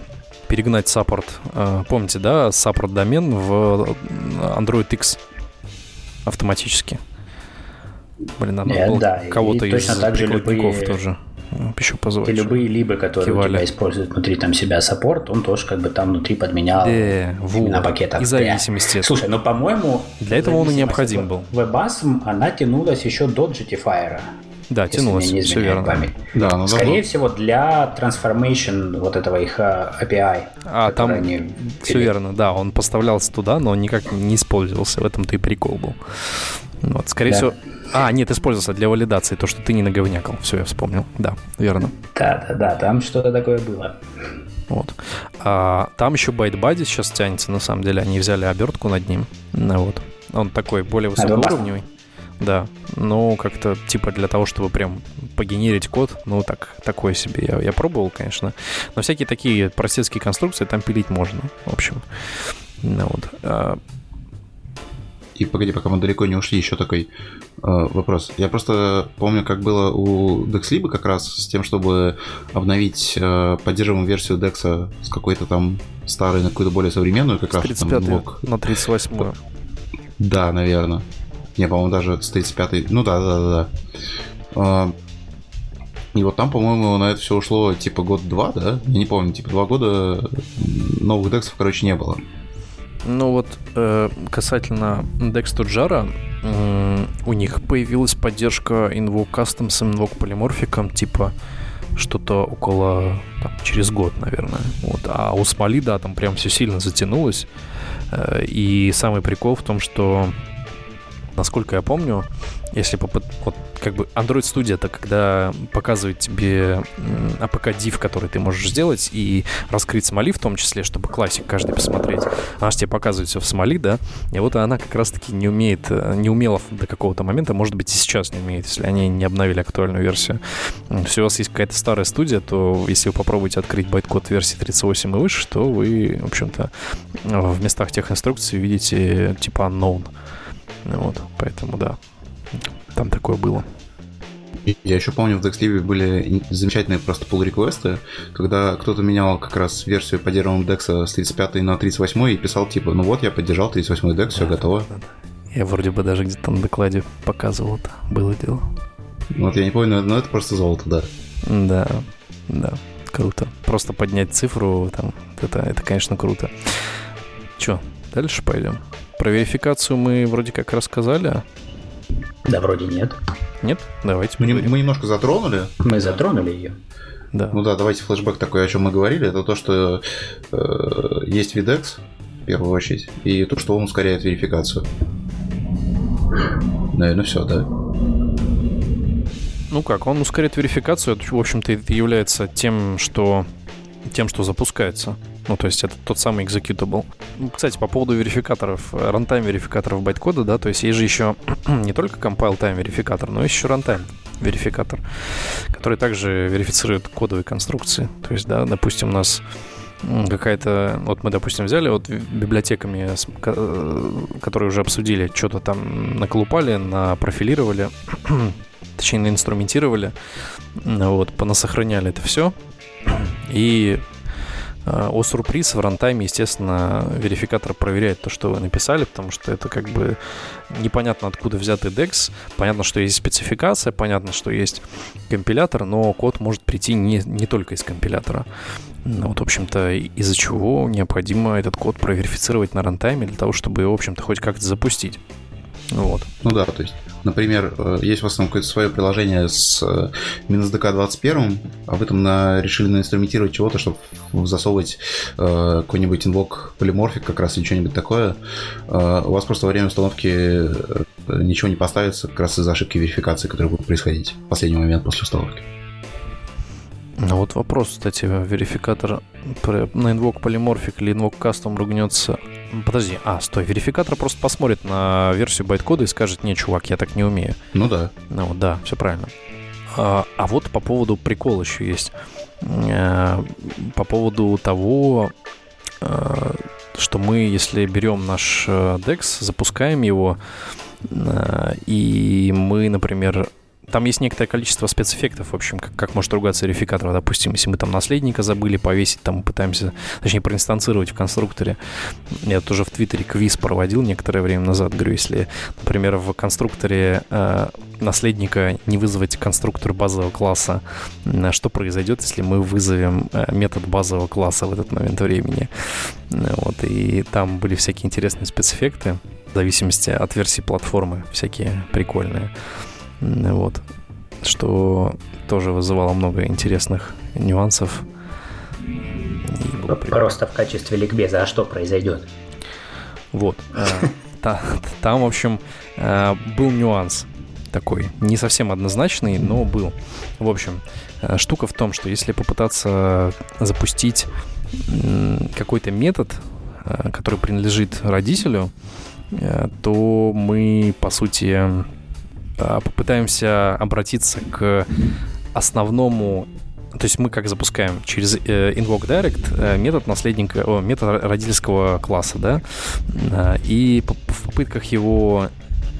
перегнать саппорт. Э, помните, да, саппорт домен в Android X автоматически. Блин, надо Нет, было да, кого-то из точно так же любые... тоже еще позвать. И любые либо, которые Кивали. у тебя используют внутри там себя саппорт, он тоже как бы там внутри подменял э, именно пакет И зависимости. Слушай, ну по-моему... Для этого он и необходим был. WebAssm, она тянулась еще до Jettify. Да, тянулась, все верно. Память. Да, ну, Скорее давно. всего, для transformation вот этого их а, API. А, там они все верно, да, он поставлялся туда, но он никак не использовался, в этом-то и прикол был. Вот, скорее да. всего... А, нет, использовался для валидации, то, что ты не наговнякал. Все, я вспомнил. Да, верно. Да, да, да, там что-то такое было. Вот. А, там еще ByteBuddy сейчас тянется, на самом деле. Они взяли обертку над ним. Ну, вот. Он такой более высокоуровневый. Да, ну как-то типа для того, чтобы прям погенерить код, ну так, такое себе. Я, я пробовал, конечно. Но всякие такие простецкие конструкции там пилить можно, в общем. Ну, вот. А... И погоди, пока мы далеко не ушли, еще такой э, вопрос. Я просто помню, как было у DexLib как раз с тем, чтобы обновить э, поддерживаемую версию Dex с какой-то там старой на какую-то более современную, как с раз там блок. на 38 Да, наверное. Не, по-моему, даже с 35 Ну да, да, да, да. А, и вот там, по-моему, на это все ушло типа год-два, да? Я не помню, типа два года новых дексов, короче, не было. Ну вот э, касательно Dex Tuджara, э, у них появилась поддержка Invoke Custom с Invoke полиморфиком, типа что-то около там, через год, наверное. Вот. А у Смоли, да, там прям все сильно затянулось. Э, и самый прикол в том, что насколько я помню, если попыт... вот как бы Android Studio это когда показывает тебе APK div, который ты можешь сделать и раскрыть смоли в том числе, чтобы классик каждый посмотреть. Она же тебе показывает все в смоли, да, и вот она как раз-таки не умеет, не умела до какого-то момента, может быть и сейчас не умеет, если они не обновили актуальную версию. Если у вас есть какая-то старая студия, то если вы попробуете открыть байткод версии 38 и выше, то вы, в общем-то, в местах тех инструкций видите типа unknown. Вот, поэтому да, там такое было. Я еще помню, в DexLib были замечательные просто pull реквесты когда кто-то менял как раз версию поддерживаемого Dex с 35 на 38 и писал типа, ну вот, я поддержал 38 Dex, все готово. Да, да. Я вроде бы даже где-то на докладе показывал это, было дело. Вот я не помню, но это просто золото, да. Да, да, круто. Просто поднять цифру, там, это, это конечно, круто. Че, дальше пойдем? Про верификацию мы вроде как рассказали. Да, вроде нет. Нет? Давайте мы, мы немножко затронули. Мы затронули ее. Да. Ну да, давайте флешбэк такой, о чем мы говорили. Это то, что э, есть VDEX, в первую очередь, и то, что он ускоряет верификацию. Наверное, все, да. Ну как, он ускоряет верификацию, это, в общем-то, это является тем, что тем, что запускается. Ну, то есть это тот самый executable. Ну, кстати, по поводу верификаторов, рантайм верификаторов байткода, да, то есть есть же еще не только compile time верификатор, но еще runtime верификатор, который также верифицирует кодовые конструкции. То есть, да, допустим, у нас какая-то... Вот мы, допустим, взяли вот библиотеками, э, которые уже обсудили, что-то там наколупали, напрофилировали, точнее, наинструментировали, вот, понасохраняли это все, и Э, о сюрприз в рантайме, естественно, верификатор проверяет то, что вы написали, потому что это как бы непонятно, откуда взятый DEX. Понятно, что есть спецификация, понятно, что есть компилятор, но код может прийти не, не только из компилятора. Ну, вот, в общем-то, из-за чего необходимо этот код проверифицировать на рантайме для того, чтобы в общем-то, хоть как-то запустить. Вот. Ну да, то есть, например, э, есть у вас там какое-то свое приложение с э, минус ДК 21, а вы там на, решили наинструментировать чего-то, чтобы засовывать э, какой-нибудь инвок полиморфик как раз или что-нибудь такое. Э, у вас просто во время установки э, ничего не поставится как раз из-за ошибки верификации, которая будет происходить в последний момент после установки. Ну вот вопрос, кстати, верификатор на инвок полиморфик или инвок кастом ругнется. Подожди, а, стой, верификатор просто посмотрит на версию байткода и скажет, не, чувак, я так не умею. Ну да. Ну да, все правильно. А, а вот по поводу прикола еще есть. А, по поводу того, а, что мы, если берем наш DEX, запускаем его, и мы, например, там есть некоторое количество спецэффектов, в общем, как, как может ругаться верификатор. Допустим, если мы там наследника забыли повесить, там пытаемся, точнее, проинстанцировать в конструкторе. Я тоже в Твиттере квиз проводил некоторое время назад. Говорю, если, например, в конструкторе э, наследника не вызвать конструктор базового класса, что произойдет, если мы вызовем э, метод базового класса в этот момент времени. Вот, и там были всякие интересные спецэффекты в зависимости от версии платформы, всякие прикольные. Вот. Что тоже вызывало много интересных нюансов. Просто в качестве ликбеза, а что произойдет? Вот. Э, там, в общем, э, был нюанс такой, не совсем однозначный, но был. В общем, э, штука в том, что если попытаться запустить какой-то метод, который принадлежит родителю, то мы, по сути, попытаемся обратиться к основному то есть мы как запускаем? Через э, Invoke Direct э, метод наследника, о, метод родительского класса, да, э, и в попытках его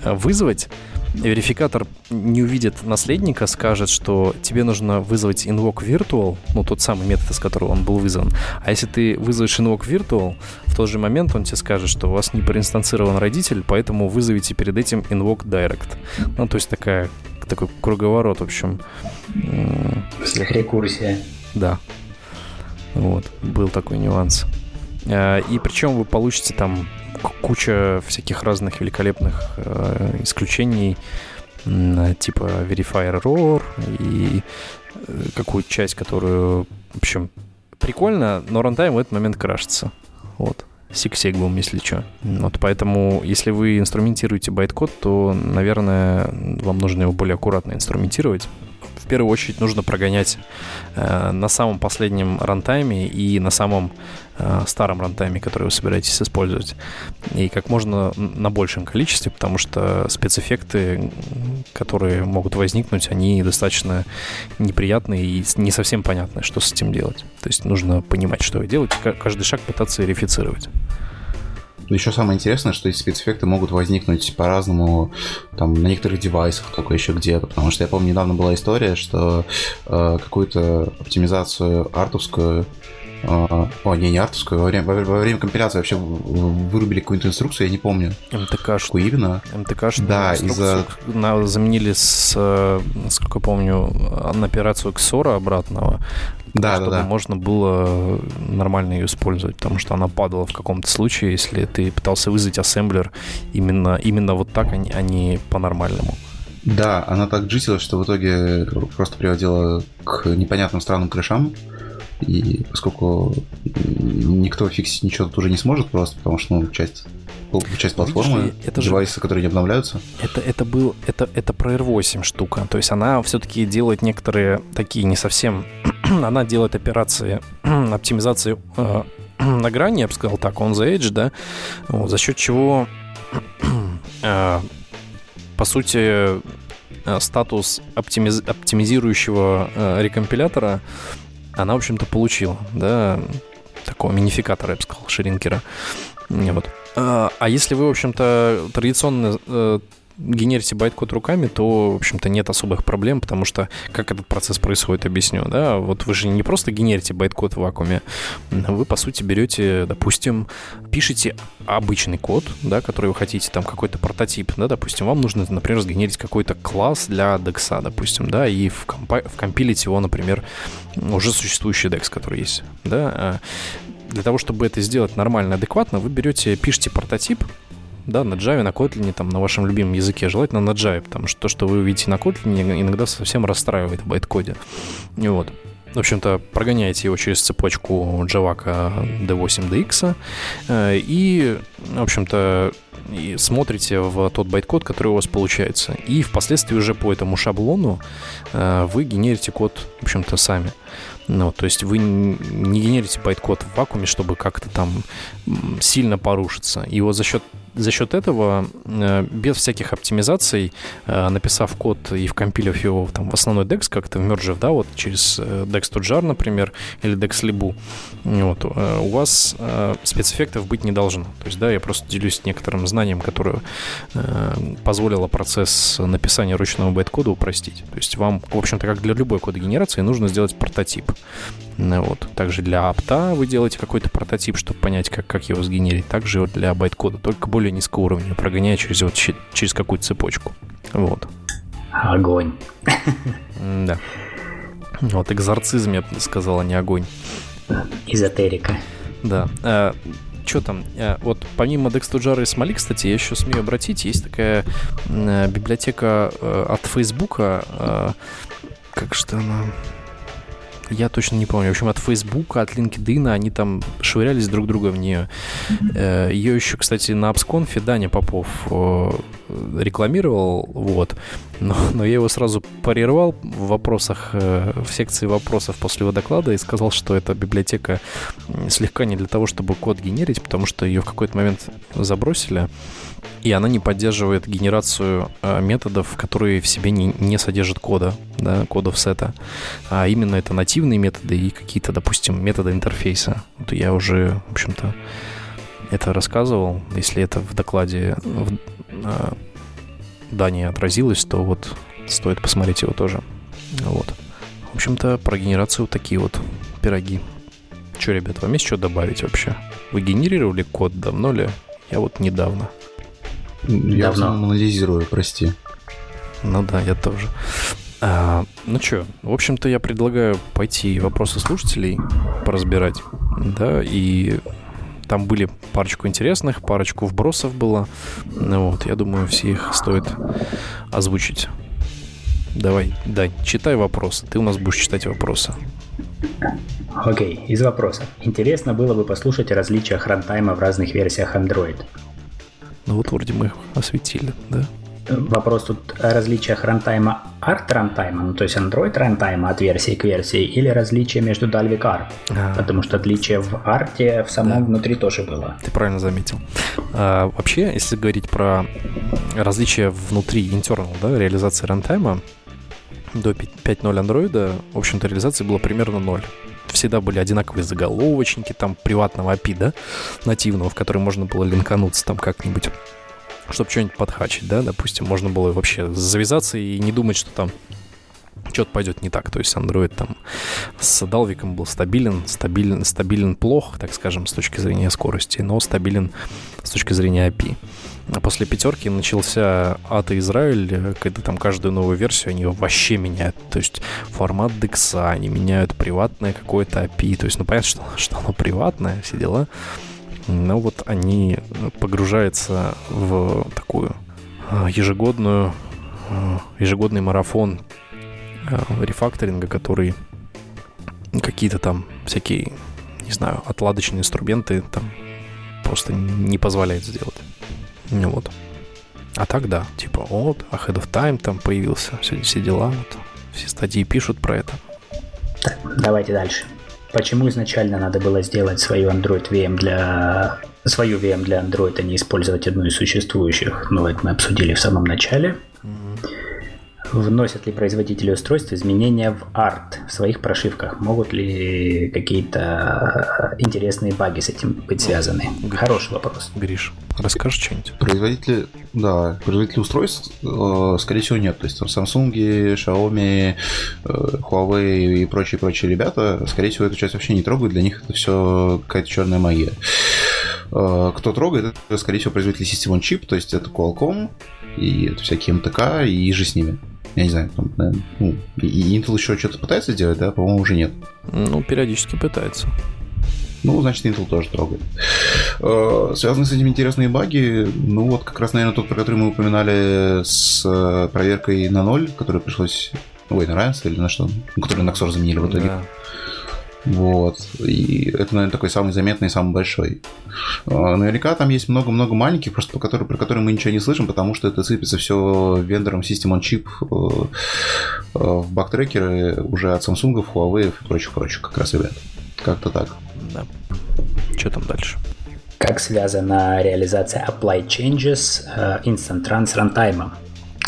вызвать верификатор не увидит наследника, скажет, что тебе нужно вызвать invoke virtual, ну, тот самый метод, из которого он был вызван. А если ты вызовешь invoke virtual, в тот же момент он тебе скажет, что у вас не проинстанцирован родитель, поэтому вызовите перед этим invoke direct. Ну, то есть такая, такой круговорот, в общем. Рекурсия. Да. Вот, был такой нюанс. А, и причем вы получите там куча всяких разных великолепных э, исключений, типа VerifyError и э, какую часть, которую, в общем, прикольно, но рантайм в этот момент крашится. Вот. SIGSEGV, бум, если что. Вот поэтому, если вы инструментируете байткод, то, наверное, вам нужно его более аккуратно инструментировать, в первую очередь нужно прогонять э, на самом последнем рантайме и на самом э, старом рантайме, который вы собираетесь использовать. И как можно на большем количестве, потому что спецэффекты, которые могут возникнуть, они достаточно неприятные и не совсем понятны, что с этим делать. То есть нужно понимать, что вы делаете, каждый шаг пытаться верифицировать. Еще самое интересное, что эти спецэффекты могут возникнуть по-разному там, на некоторых девайсах, только еще где-то. Потому что я помню, недавно была история, что э, какую-то оптимизацию артовскую о, не, не артовскую, во время, во время компиляции вообще вырубили какую-то инструкцию, я не помню. МТК. Какую именно? МТК, да, из-за... заменили с, э, насколько помню, на операцию XOR обратного, да, чтобы да, да. можно было нормально ее использовать, потому что она падала в каком-то случае, если ты пытался вызвать ассемблер именно, именно вот так, а не, а не по-нормальному. Да, она так джитила, что в итоге просто приводила к непонятным странным крышам. И поскольку никто фиксить ничего тут уже не сможет просто, потому что ну, часть часть платформы, Видишь, это девайсы, же, которые не обновляются. Это, это был, это, это про R8 штука. То есть она все-таки делает некоторые такие не совсем... она делает операции оптимизации э, на грани, я бы сказал так, on the edge, да, вот, за счет чего, э, по сути, э, статус оптимиз... оптимизирующего э, рекомпилятора она, в общем-то, получила, да, такого минификатора, я бы сказал, ширинкера. Вот. А, а если вы, в общем-то, традиционно э, генерите байткод руками, то, в общем-то, нет особых проблем, потому что как этот процесс происходит, объясню, да, вот вы же не просто генерите байткод в вакууме, вы, по сути, берете, допустим, пишете обычный код, да, который вы хотите, там, какой-то прототип, да, допустим, вам нужно, например, сгенерить какой-то класс для DEX, допустим, да, и вкомпа- вкомпилить его, например, уже существующий DEX, который есть, да, а для того, чтобы это сделать нормально, адекватно, вы берете, пишите прототип, да, на Java, на Kotlin, там, на вашем любимом языке, желательно на Java, потому что то, что вы увидите на Kotlin, иногда совсем расстраивает в байткоде. И вот. В общем-то, прогоняете его через цепочку Java D8DX э, и, в общем-то, и смотрите в тот байткод, который у вас получается. И впоследствии уже по этому шаблону э, вы генерите код, в общем-то, сами. Ну, то есть вы не генерите байткод в вакууме, чтобы как-то там сильно порушиться. Его за счет за счет этого, э, без всяких оптимизаций, э, написав код и вкомпилив его там, в основной DEX, как-то вмержив, да, вот через DEX to jar, например, или DEX Libu, вот, у вас спецэффектов быть не должно. То есть, да, я просто делюсь некоторым знанием, которое позволило процесс написания ручного байткода упростить. То есть вам, в общем-то, как для любой кодогенерации, нужно сделать прототип. Вот. Также для апта вы делаете какой-то прототип, чтобы понять, как, как его сгенерить. Также вот для байткода, только более низкого уровня, прогоняя через, вот, через какую-то цепочку. Вот. Огонь. Да. Вот экзорцизм, я бы сказал, а не огонь. Эзотерика. Да. А, что там? А, вот помимо Dextojar и Смоли, кстати, я еще смею обратить, есть такая а, библиотека а, от Фейсбука, а, как что она я точно не помню. В общем, от Фейсбука, от LinkedIn они там швырялись друг друга в нее. Э, Ее еще, кстати, на Апсконфе Даня Попов э, рекламировал, вот. Но, но я его сразу прервал в вопросах, э, в секции вопросов после его доклада и сказал, что эта библиотека слегка не для того, чтобы код генерить, потому что ее в какой-то момент забросили и она не поддерживает генерацию э, методов, которые в себе не, не содержат кода, да, кодов сета, а именно это нативные методы и какие-то, допустим, методы интерфейса. Вот я уже, в общем-то, это рассказывал. Если это в докладе э, Дании отразилось, то вот стоит посмотреть его тоже. Вот. В общем-то, про генерацию вот такие вот пироги. Че, ребят, вам есть что добавить вообще? Вы генерировали код давно ли? Я вот недавно. Я Давно. анализирую, прости. Ну да, я тоже. А, ну что, в общем-то, я предлагаю пойти вопросы слушателей поразбирать, да, и там были парочку интересных, парочку вбросов было. Ну, вот, я думаю, все их стоит озвучить. Давай, Дань, читай вопросы. Ты у нас будешь читать вопросы. Окей, okay, из вопросов. Интересно было бы послушать о различиях рантайма в разных версиях Android. Ну вот вроде мы их осветили, да? Вопрос тут о различиях рантайма арт рантайма, ну то есть Android рантайма от версии к версии, или различия между Dalvik Art? А. Потому что отличие в арте в самом да. внутри тоже было. Ты правильно заметил. А, вообще, если говорить про различия внутри internal, да, реализации рантайма, до 5.0 Android, в общем-то, реализации было примерно 0 всегда были одинаковые заголовочники, там, приватного API, да, нативного, в который можно было линкануться там как-нибудь чтобы что-нибудь подхачить, да, допустим, можно было вообще завязаться и не думать, что там что-то пойдет не так. То есть Android там с Далвиком был стабилен, стабилен, стабилен плох, так скажем, с точки зрения скорости, но стабилен с точки зрения API. А после пятерки начался ад Израиль, когда там каждую новую версию они вообще меняют. То есть формат DEX, они меняют приватное какое-то API. То есть, ну, понятно, что, что оно приватное, все дела. Но вот они погружаются в такую а, ежегодную, а, ежегодный марафон рефакторинга, который какие-то там всякие, не знаю, отладочные инструменты там просто не позволяет сделать. Ну вот. А так да, типа, вот, Ahead of Time там появился, все, все дела, вот, все статьи пишут про это. Давайте дальше. Почему изначально надо было сделать свою Android VM для свою VM для Android, а не использовать одну из существующих? Ну, это мы обсудили в самом начале. Вносят ли производители устройств изменения в арт в своих прошивках? Могут ли какие-то интересные баги с этим быть связаны? Гриш. Хороший вопрос. Гриш, расскажешь что-нибудь? Производители, да, производители устройств, э, скорее всего, нет. То есть там Samsung, Xiaomi, э, Huawei и прочие-прочие ребята, скорее всего, эту часть вообще не трогают. Для них это все какая-то черная магия. Э, кто трогает, это, скорее всего, производители систем чип, то есть это Qualcomm, и это всякие МТК, и же с ними. Я не знаю, там, наверное, ну, и Intel еще что-то пытается сделать, да? По-моему, уже нет. Ну, периодически пытается. Ну, значит, Intel тоже трогает. Э, связаны с этим интересные баги. Ну, вот как раз, наверное, тот, про который мы упоминали с э, проверкой на ноль, который пришлось... Ой, на равенство или на что? Который на XOR заменили в итоге. Да. Вот. И это, наверное, такой самый заметный и самый большой. А, наверняка там есть много-много маленьких, просто по которым, про которые мы ничего не слышим, потому что это сыпется все вендором System on Chip э, э, в бактрекеры уже от Samsung, Huawei и прочих-прочих как раз ребят. Как-то так. Да. Что там дальше? Как связана реализация Apply Changes uh, Instant Run с рантаймом?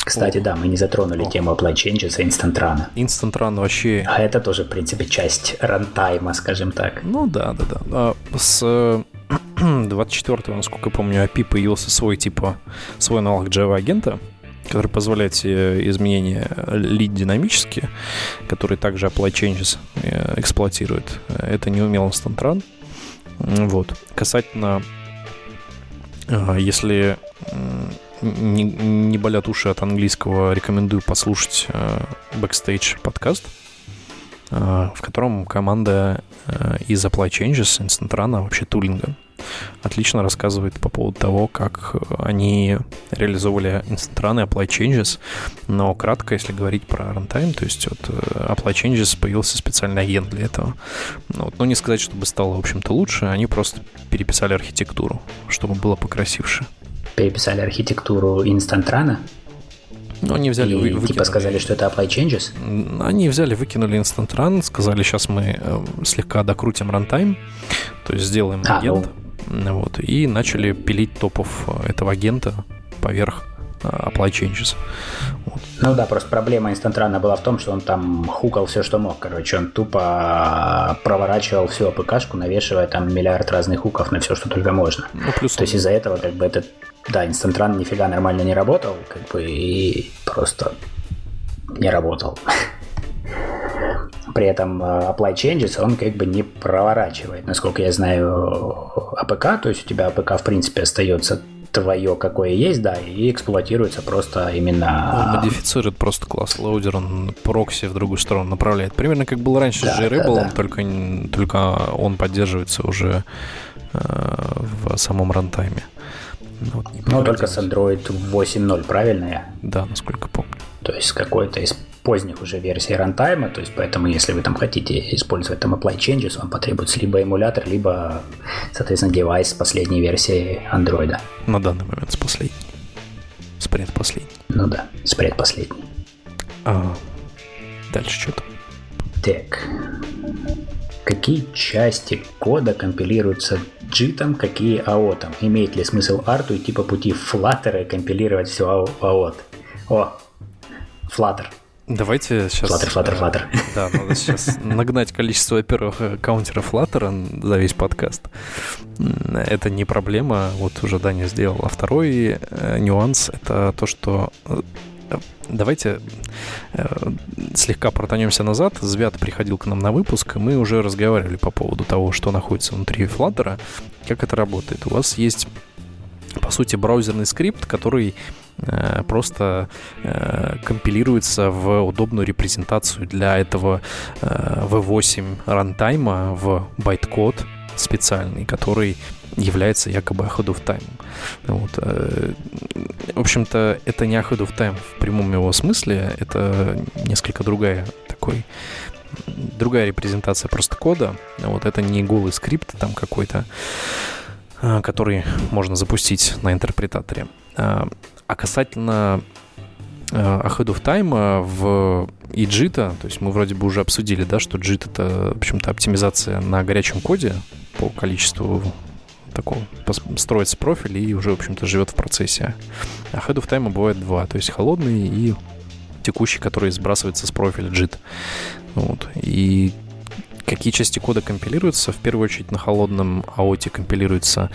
Кстати, да, мы не затронули О. тему Apply Changes и Instant Run. Instant Run вообще... А это тоже, в принципе, часть рантайма, скажем так. Ну да, да, да. А с 24-го, насколько я помню, API появился свой типа, свой аналог Java агента, который позволяет себе изменения лид динамически, который также apply changes э, эксплуатирует. Это не умел Instant Run. Вот. Касательно, э, если не, не болят уши от английского, рекомендую послушать э, Backstage подкаст, в котором команда из Apply Changes, Instant Run, а вообще тулинга, отлично рассказывает по поводу того, как они реализовывали инстантраны Apply Changes. Но кратко, если говорить про runtime, то есть вот э, Apply Changes появился специальный агент для этого. Ну вот, но не сказать, чтобы стало, в общем-то, лучше, они просто переписали архитектуру, чтобы было покрасивше. Переписали архитектуру инстантрана? Ну, они взяли, и, вы, выкинули. Типа сказали, что это apply changes? Они взяли, выкинули Instant Run, сказали, сейчас мы э, слегка докрутим рантайм, то есть сделаем а, агент. Ну, вот, и начали пилить топов э, этого агента поверх э, apply changes. Вот. Ну да, просто проблема инстантрана была в том, что он там хукал все, что мог. Короче, он тупо проворачивал всю АПКшку, навешивая там миллиард разных хуков на все, что только можно. Ну, плюс То он... есть из-за этого как бы этот, да, Instant Run нифига нормально не работал, как бы и просто не работал. При этом э, apply changes он как бы не проворачивает. Насколько я знаю, APK, то есть у тебя APK в принципе остается твое, какое есть, да, и эксплуатируется просто именно... Он модифицирует просто class loader, он прокси в другую сторону направляет. Примерно как было раньше да, с JRebel, да, да. только, только он поддерживается уже э, в самом рантайме. Вот, ну только с Android 8.0, правильно я? Да, насколько помню. То есть какой-то из поздних уже версий рантайма, то есть поэтому если вы там хотите использовать там apply changes, вам потребуется либо эмулятор, либо, соответственно, девайс с последней версии андроида. На данный момент с последней. С предпоследней. Ну да, с предпоследней. А, дальше что-то. Так. Какие части кода компилируются JIT, какие AOT? Имеет ли смысл арту идти по пути Flutter и компилировать все AOT? О, Flutter. Давайте сейчас... Flutter, Flutter, Flutter. Да, надо сейчас нагнать количество, во-первых, каунтеров Flutter за весь подкаст. Это не проблема, вот уже Даня сделал. А второй э, нюанс — это то, что э, Давайте э, слегка протонемся назад. Звят приходил к нам на выпуск, и мы уже разговаривали по поводу того, что находится внутри Flutter, как это работает. У вас есть, по сути, браузерный скрипт, который Э, просто э, компилируется в удобную репрезентацию для этого V8 э, рантайма в байткод специальный, который является якобы ahead of time. Вот. В общем-то, это не ahead of time в прямом его смысле, это несколько другая такой другая репрезентация просто кода. Вот это не голый скрипт там какой-то, который можно запустить на интерпретаторе. А касательно э, Ahead of Time в и JIT, то есть мы вроде бы уже обсудили, да, что JIT это, в общем-то, оптимизация на горячем коде по количеству такого, строится профиль и уже, в общем-то, живет в процессе. А Ahead of Time бывает два, то есть холодный и текущий, который сбрасывается с профиля JIT. Вот. И какие части кода компилируются? В первую очередь на холодном AOT компилируется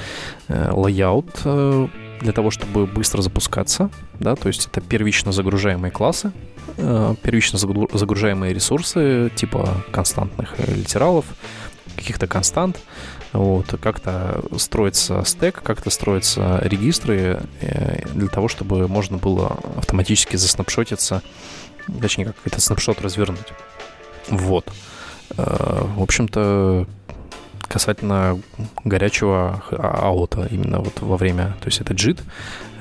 э, layout э, для того, чтобы быстро запускаться, да, то есть это первично загружаемые классы, э, первично загружаемые ресурсы типа константных литералов, каких-то констант, вот, как-то строится стек, как-то строятся регистры э, для того, чтобы можно было автоматически заснапшотиться, точнее, как этот снапшот развернуть. Вот. Э, в общем-то, касательно горячего аута именно вот во время, то есть это JIT,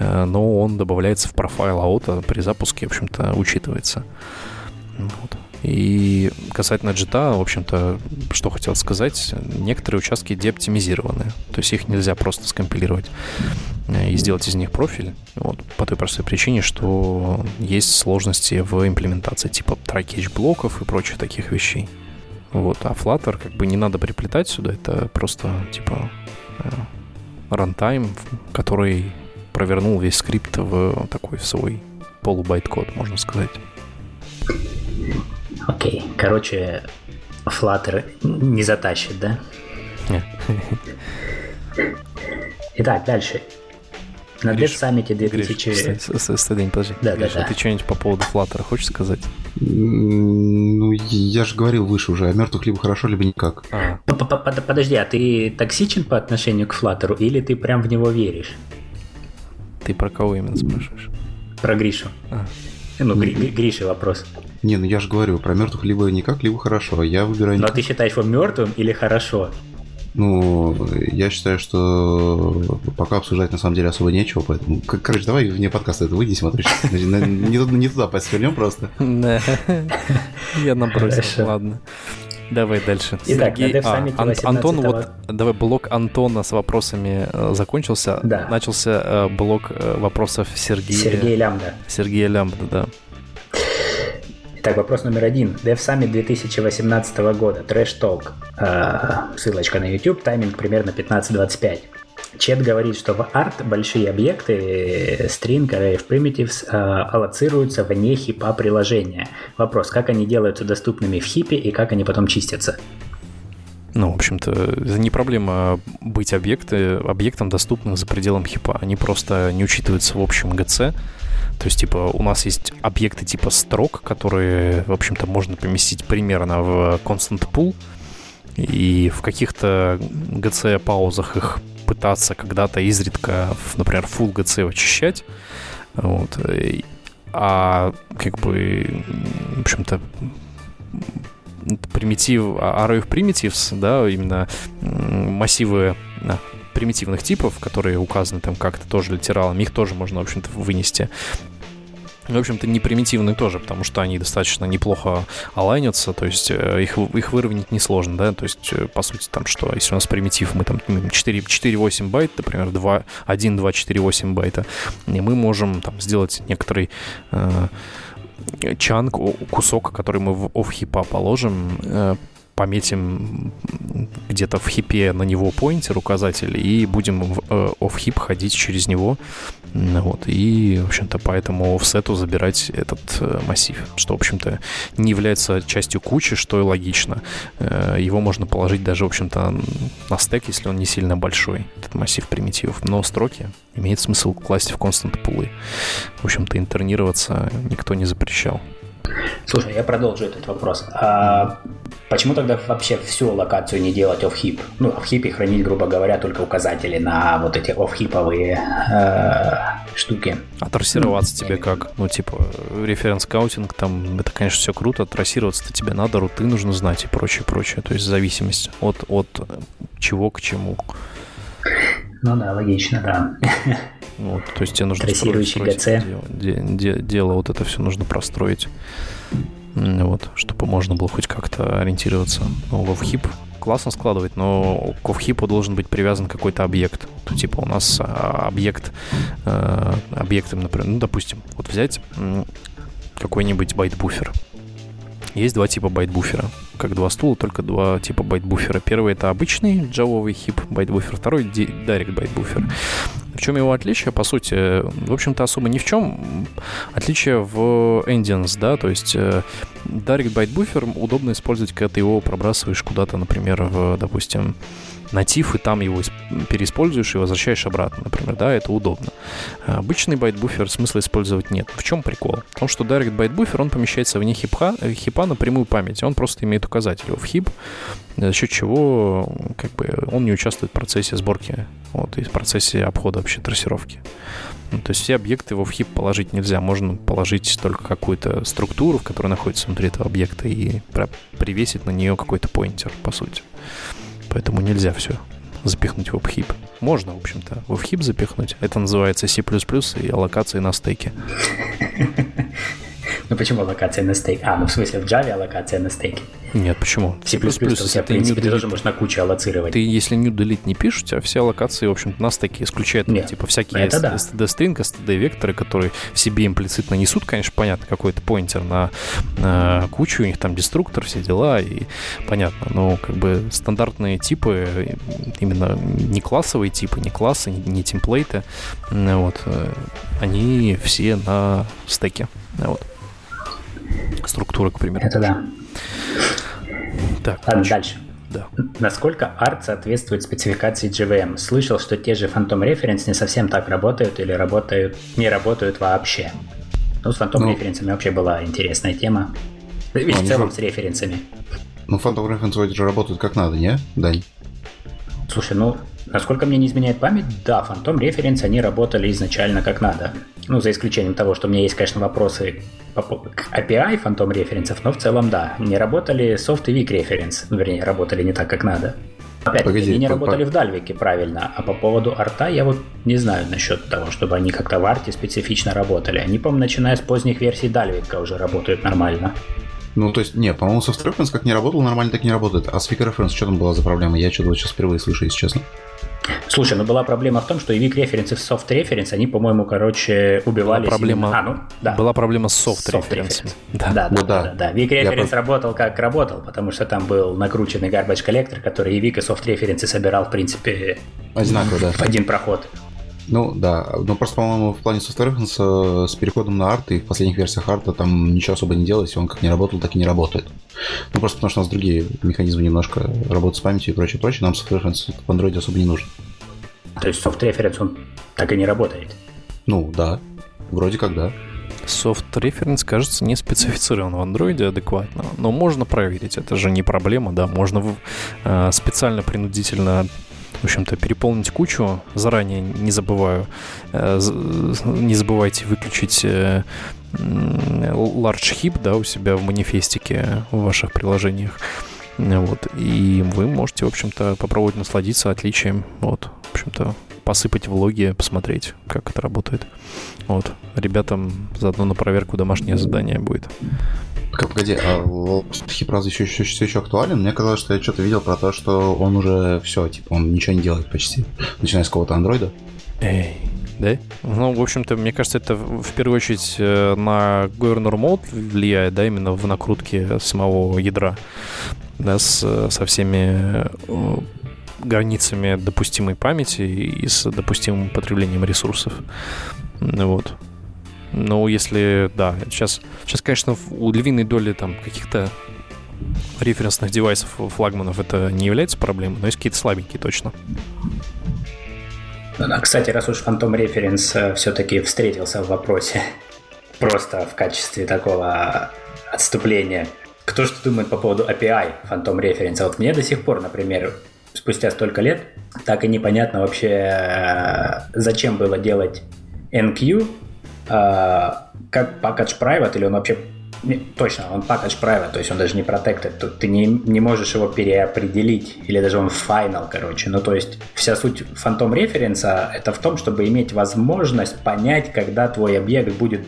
э, но он добавляется в профайл аута при запуске, в общем-то, учитывается. Вот. И касательно JIT, в общем-то, что хотел сказать, некоторые участки деоптимизированы, то есть их нельзя просто скомпилировать э, и сделать из них профиль, вот, по той простой причине, что есть сложности в имплементации типа try-catch блоков и прочих таких вещей. Вот, а Flutter как бы не надо приплетать сюда, это просто типа э, рантайм, который провернул весь скрипт в такой в свой полубайт-код, можно сказать. Окей, okay. короче, Flutter не затащит, да? Нет. Итак, дальше. На Dev Summit 2000... Стадень, подожди. Да, Гриш, да, да. ты что-нибудь по поводу Flutter хочешь сказать? Ну, я же говорил выше уже, о мертвых либо хорошо, либо никак. А. Подожди, а ты токсичен по отношению к Flutter или ты прям в него веришь? Ты про кого именно спрашиваешь? Про Гришу. А. Ну, Гри- Гриша вопрос. Не, ну я же говорю, про мертвых либо никак, либо хорошо. Я выбираю... Но ты считаешь его мертвым или хорошо? Ну, я считаю, что пока обсуждать на самом деле особо нечего, поэтому... Короче, давай вне подкаста это выйди, смотри. Не туда посвернем просто. Я набросил, ладно. Давай дальше. Итак, Сергей... а, Ан- Антон, вот, давай, блок Антона с вопросами э, закончился. Да. Начался э, блок э, вопросов Сергея... Сергея Лямда. Сергея Лямда, да. Итак, вопрос номер один. Dev Summit 2018 года. Трэш Talk. Э, ссылочка на YouTube. Тайминг примерно 15-25. Чет говорит, что в арт большие объекты string, array of primitives э, аллоцируются вне хипа приложения. Вопрос, как они делаются доступными в хипе и как они потом чистятся? Ну, в общем-то, не проблема быть объекты, объектом доступным за пределом хипа. Они просто не учитываются в общем GC. То есть, типа, у нас есть объекты типа строк, которые, в общем-то, можно поместить примерно в constant pool, и в каких-то GC-паузах их пытаться когда-то изредка, например, full GC очищать. Вот. А как бы, в общем-то, примитив, array of primitives, да, именно массивы примитивных типов, которые указаны там как-то тоже литералами, их тоже можно, в общем-то, вынести. В общем-то, не примитивные тоже, потому что они достаточно неплохо алайнятся, то есть э, их, их выровнять несложно, да, то есть, э, по сути, там что, если у нас примитив, мы там 4, 4 байт, например, 2, 1, 2, 4, 8 байта, и мы можем там сделать некоторый э, чанк, кусок, который мы в off-хипа положим, э, пометим где-то в хипе на него поинтер, указатель, и будем в э, off-хип ходить через него. Вот, и, в общем-то, по этому офсету забирать этот э, массив, что, в общем-то, не является частью кучи, что и логично. Э, его можно положить даже, в общем-то, на стек, если он не сильно большой, этот массив примитивов. Но строки имеет смысл класть в constant пулы. В общем-то, интернироваться никто не запрещал. Слушай, я продолжу этот вопрос. А почему тогда вообще всю аллокацию не делать оф-хип? Ну, в heap е хранить, грубо говоря, только указатели на вот эти оф-хиповые э, штуки. А трассироваться тебе как? Ну, типа, reference counting, там, это, конечно, все круто, трассироваться-то тебе надо, руты нужно знать и прочее, прочее. То есть зависимость от, от чего к чему. Ну да, логично, да. Вот, то есть тебе нужно Трассирующий GC. Дело, де, де, дело, вот это все нужно простроить. Вот, чтобы можно было хоть как-то ориентироваться. Ну, в heap классно складывать, но к heap у должен быть привязан какой-то объект. То, типа у нас а, объект, э, объектом, например, ну, допустим, вот взять какой-нибудь byte buffer. Есть два типа byte buffer а. Как два стула, только два типа byte buffer а. Первый это обычный джавовый heap byte buffer, второй direct byte buffer. В чем его отличие? По сути, в общем-то, особо ни в чем. Отличие в endings, да, то есть э, direct byte buffer удобно использовать, когда ты его пробрасываешь куда-то, например, в, допустим, натив, и там его переиспользуешь и возвращаешь обратно, например, да, это удобно. А обычный byte buffer смысла использовать нет. В чем прикол? В том, что Direct Byte Buffer, он помещается вне heap а, э, heap а напрямую память, он просто имеет указатель в heap, за счет чего как бы, он не участвует в процессе сборки, вот, и в процессе обхода вообще трассировки. Ну, то есть все объекты в хип положить нельзя. Можно положить только какую-то структуру, в которой находится внутри этого объекта, и привесить на нее какой-то поинтер, по сути. Поэтому нельзя все запихнуть в WebHip. Можно, в общем-то, в WebHip запихнуть. Это называется C++ и аллокации на стейке. Ну почему локация на стейке? А, ну в смысле в Java локация на стейке. Нет, почему? В C++ у тебя, в принципе, ты тоже можно кучу аллоцировать. Ты, если new delete не пишешь, у тебя все локации, в общем-то, на стеке исключают, Нет, типа, всякие std-string, std-векторы, которые в себе имплицитно несут, конечно, понятно, какой-то поинтер на, на кучу, у них там деструктор, все дела, и понятно, но как бы стандартные типы, именно не классовые типы, не классы, не, не темплейты, вот, э, они все на стеке, вот. Структура, к примеру. Это да. Так, Ладно, дальше. Да. Насколько арт соответствует спецификации JVM? Слышал, что те же Phantom Reference не совсем так работают или работают, не работают вообще. Ну, с Phantom Ну. референсами вообще была интересная тема. Ведь они в целом же- с референсами. Ну, Phantom Reference вроде же работают как надо, не, Дань? Слушай, ну, насколько мне не изменяет память, да, Phantom Reference, они работали изначально как надо. Ну, за исключением того, что у меня есть, конечно, вопросы API Phantom референсов, но в целом, да, не работали Soft и Weak ну, вернее, работали не так, как надо. Опять, Погоди, они не по- работали по- в Дальвике правильно, а по поводу арта я вот не знаю насчет того, чтобы они как-то в арте специфично работали. Они, по-моему, начиная с поздних версий Дальвика уже работают нормально. Ну, то есть, не, по-моему, Soft Reference как не работал, нормально так не работает. А Speaker Reference, что там была за проблема? Я что-то вот сейчас впервые слышу, если честно. Слушай, ну была проблема в том, что и Weak Reference, и Soft Reference, они, по-моему, короче, убивались. проблема- именно- А, ну, да. Была проблема с soft Soft reference. Да. Да, да, Ну да, да. да, Я Reference работал как работал, потому что там был накрученный garbage коллектор, который и Weak, и Soft Reference собирал, в принципе, Одинаково, да. в один проход. Ну, да. Но просто, по-моему, в плане Soft Reference э, с переходом на арт и в последних версиях арта там ничего особо не делалось, он как не работал, так и не работает. Ну, просто потому что у нас другие механизмы немножко работают с памятью и прочее, прочее. Нам Soft Reference в Android особо не нужен. То есть Soft Reference, он так и не работает. Ну, да. Вроде как да. Soft Reference, кажется, не специфицирован в андроиде адекватно, но можно проверить, это же не проблема, да, можно в- э, специально, принудительно, в общем-то, переполнить кучу, заранее не забываю, э, не забывайте выключить э, large heap, да, у себя в манифестике в ваших приложениях, вот, и вы можете, в общем-то, попробовать насладиться отличием, вот, в общем-то, посыпать в логи, посмотреть, как это работает. Вот. Ребятам заодно на проверку домашнее задание будет. Погоди, а хип разве еще, еще, все еще актуален? Мне казалось, что я что-то видел про то, что он уже все, типа, он ничего не делает почти. Начиная с какого-то андроида. Эй, да? Ну, в общем-то, мне кажется, это в первую очередь э, на governor mode влияет, да, именно в накрутке самого ядра, да, с, со всеми э, границами допустимой памяти и с допустимым потреблением ресурсов. Вот. Ну, если, да, сейчас, сейчас, конечно, у львиной доли там каких-то референсных девайсов, флагманов это не является проблемой, но есть какие-то слабенькие точно. Да, Кстати, раз уж Phantom Reference все-таки встретился в вопросе, просто в качестве такого отступления, кто что думает по поводу API Phantom Reference? А Вот мне до сих пор, например, спустя столько лет, так и непонятно вообще, э, зачем было делать NQ э, как package private, или он вообще не, точно, он package private, то есть он даже не protected, тут ты не, не можешь его переопределить, или даже он final, короче. Ну, то есть вся суть фантом референса это в том, чтобы иметь возможность понять, когда твой объект будет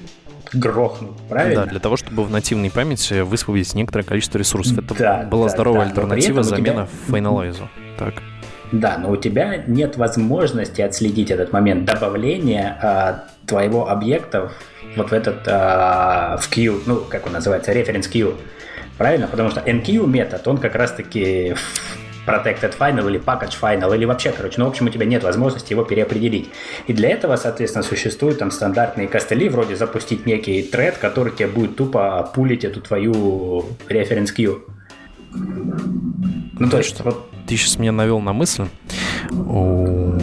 грохнут, правильно? Да, для того, чтобы в нативной памяти высвободить некоторое количество ресурсов. Это Да, была да, здоровая да, альтернатива у тебя- замена Finalize. Так. Да, но у тебя нет возможности отследить этот момент добавления а, твоего объекта вот в этот а, в queue, ну, как он называется, reference queue. Правильно? Потому что NQ метод, он как раз-таки protected final или package final, или вообще, короче, ну, в общем, у тебя нет возможности его переопределить. И для этого, соответственно, существуют там стандартные костыли, вроде запустить некий тред, который тебе будет тупо пулить эту твою reference queue. Ну, то есть, вот Ты сейчас меня навел на мысль. У,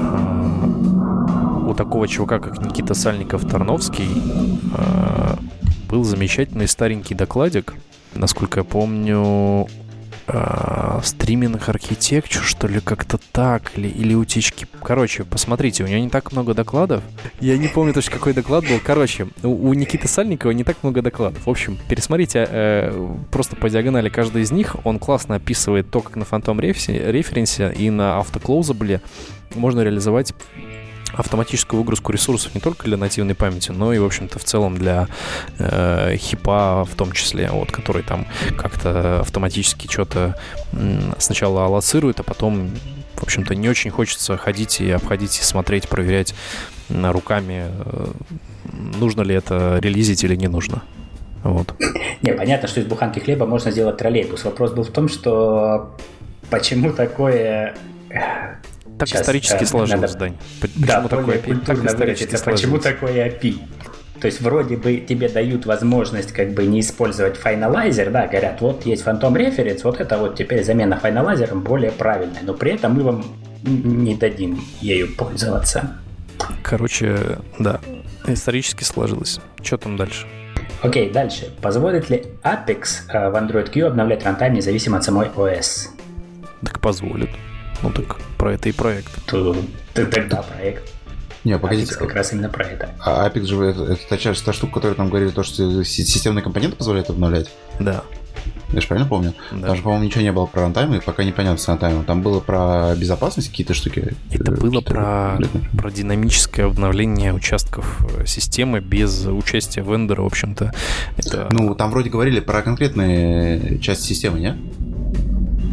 а, у такого чувака, как Никита Сальников-Тарновский, а, был замечательный старенький докладик. Насколько я помню, а, стриминг архитектур, что ли, как-то так, или, или утечки. Короче, посмотрите, у него не так много докладов. Я не помню точно, какой доклад был. Короче, у, у Никиты Сальникова не так много докладов. В общем, пересмотрите э, просто по диагонали каждый из них. Он классно описывает то, как на Phantom Reference и на автоклоузабле можно реализовать автоматическую выгрузку ресурсов не только для нативной памяти, но и, в общем-то, в целом для э, хипа в том числе, вот, который там как-то автоматически что-то сначала аллоцирует, а потом, в общем-то, не очень хочется ходить и обходить, и смотреть, проверять руками, э, нужно ли это релизить или не нужно. Вот. Не, понятно, что из буханки хлеба можно сделать троллейбус. Вопрос был в том, что почему такое так Сейчас, исторически э, сложилось, надо... Дань. Почему да, такое API? Так исторически Почему такое API? То есть вроде бы тебе дают возможность как бы не использовать finalizer, да, говорят, вот есть Phantom Reference, вот это вот теперь замена finalizer ом более правильная, но при этом мы вам не дадим ею пользоваться. Короче, да, исторически сложилось. Что там дальше? Окей, дальше. Позволит ли Apex э, в Android Q обновлять рантайм независимо от самой OS? Так позволит. Ну так про это и проект. То, тогда проект. Не, погодите. Apex как раз именно про это. А Apex же это, это та, часть, та штука, которая там говорили, то, что системные компоненты позволяют обновлять? Да. Я же правильно помню? Да. Там же, по-моему, ничего не было про рантайм, и пока непонятно с рантаймом. Там было про безопасность какие-то штуки. Это было про, про динамическое обновление участков э, системы без участия вендора, в общем-то. Это... Ну, там вроде говорили про конкретные части системы, не?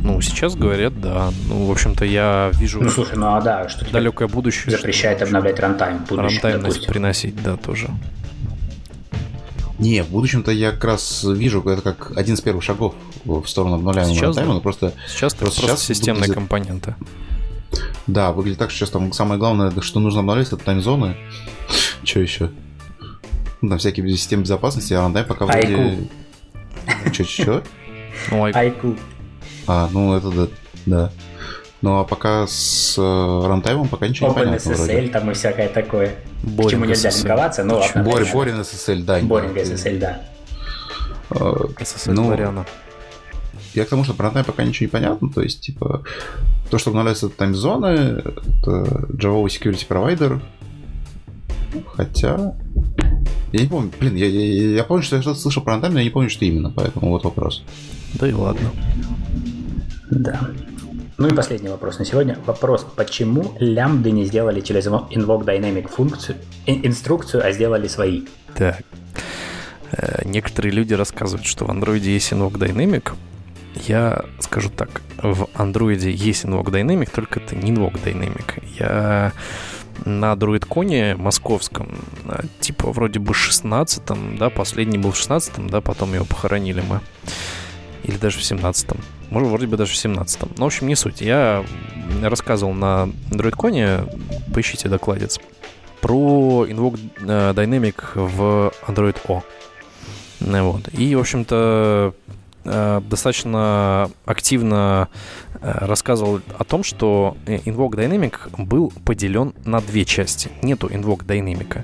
Ну, сейчас говорят, да. Ну, в общем-то, я вижу... Ну, слушай, ну а да, что далекое будущее. Запрещает что, обновлять рантайм. Рантайм приносить, да, тоже. Не, в будущем-то я как раз вижу это как один из первых шагов в сторону обновляемого сейчас, рантайма, да. но просто... Сейчас просто, просто сейчас системные выглядит... компоненты. Да, выглядит так, что сейчас там самое главное, что нужно обновлять, это тайм-зоны. Что еще? Ну, там всякие системы безопасности, а рантайм пока вроде... Че-че-че? Ну, Айку. А, ну это да. да. Ну а пока с э, рантаймом пока ничего Open не понятно. SSL вроде. там и всякое такое. Boring Почему нельзя SSL. линковаться, но... Бор, Борин SSL, да. Боринг SSL, да. SSL ну, Лориана. Я к тому, что про рантайм пока ничего не понятно. То есть, типа, то, что обновляется тайм-зоны, это Java Security Provider. Хотя... Я не помню, блин, я, я, я помню, что я что-то слышал про рантайм, но я не помню, что именно, поэтому вот вопрос. Да и ладно. Да. Ну и последний вопрос на сегодня. Вопрос, почему лямбды не сделали через Invoke Dynamic функцию, инструкцию, а сделали свои? Так. Э, некоторые люди рассказывают, что в Android есть Invoke Dynamic. Я скажу так, в Android есть Invoke Dynamic, только это не Invoke Dynamic. Я на DroidCon московском, э, типа вроде бы 16-м, да, последний был в 16-м, да, потом его похоронили мы. Или даже в 17-м. Может, вроде бы даже в 17-м. Ну, в общем, не суть. Я рассказывал на DroidCon, поищите докладец, про Invoke э, Dynamic в Android O. Вот. И, в общем-то, э, достаточно активно э, рассказывал о том, что Invoke Dynamic был поделен на две части. Нету Invoke Dynamic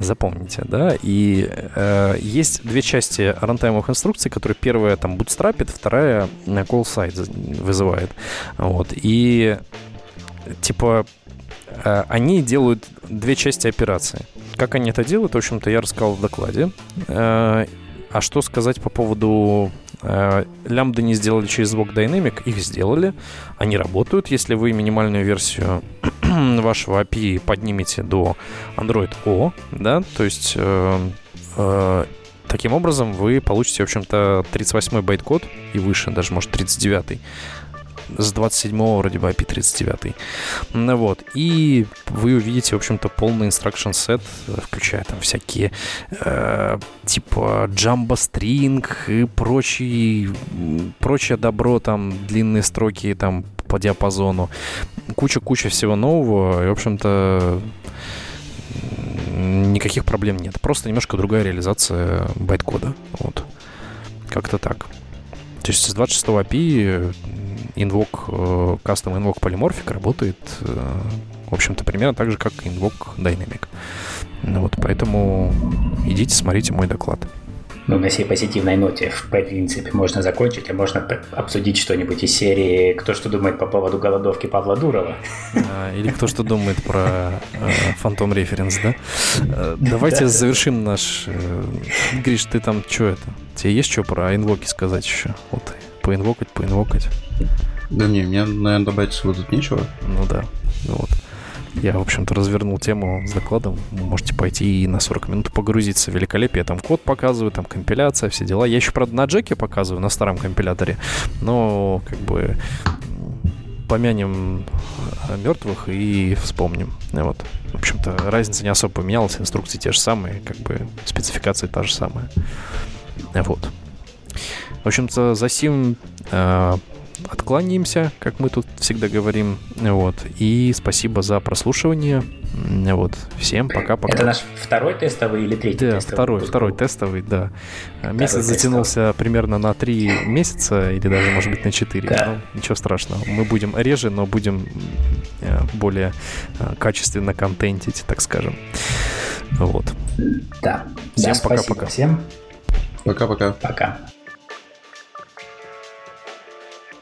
запомните, да, и э, есть две части рантаймовых инструкций, которые первая там bootstrapит, вторая call side вызывает, вот, и типа э, они делают две части операции. Как они это делают, в общем-то, я рассказал в докладе. Э, а что сказать по поводу э, лямбды не сделали через invoke dynamic? Их сделали. Они работают. Если вы минимальную версию вашего API поднимете до Android O, да, то есть э, э, таким образом вы получите, в общем-то, 38 байт-код и выше, даже, может, 39 с 27 вроде бы API 39. Ну вот. И вы увидите, в общем-то, полный instruction set, включая там всякие э, типа Jumbo String и прочие, прочее добро, там длинные строки там по диапазону. Куча-куча всего нового. И, в общем-то, никаких проблем нет. Просто немножко другая реализация байткода. Вот. Как-то так. То есть с 26 API э, Custom Invoke Polymorphic работает, э, в общем-то, примерно так же, как Invoke Dynamic. Ну вот, поэтому идите, смотрите мой доклад. Ну, на сей позитивной ноте, в принципе, можно закончить, а можно обсудить что-нибудь из серии «Кто что думает по поводу голодовки Павла Дурова?» а, Или «Кто что думает про Фантом э, Референс», да? Давайте завершим наш... Гриш, ты там что это? Тебе есть что про инвоки сказать еще? Вот поинвокать, поинвокать. Да не, мне, наверное, добавить всего тут нечего. Ну да, вот. Я, в общем-то, развернул тему с докладом. Вы можете пойти и на 40 минут погрузиться в великолепие. Там код показываю, там компиляция, все дела. Я еще, правда, на джеке показываю, на старом компиляторе. Но, как бы, помянем мертвых и вспомним. Вот. В общем-то, разница не особо поменялась, инструкции те же самые, как бы спецификации та же самая. Вот. В общем-то, за сим э, откланяемся, как мы тут всегда говорим. Вот. И спасибо за прослушивание. Вот. Всем пока-пока. Это наш второй тестовый или третий да, тестовый? второй, второй тестовый, да. Второй Месяц тестовый. затянулся примерно на три месяца или даже, может быть, на четыре. Да. Ну, ничего страшного. Мы будем реже, но будем э, более э, качественно контентить, так скажем. Вот. Да. Всем пока-пока. Всем. Пока-пока. Пока. -пока. пока.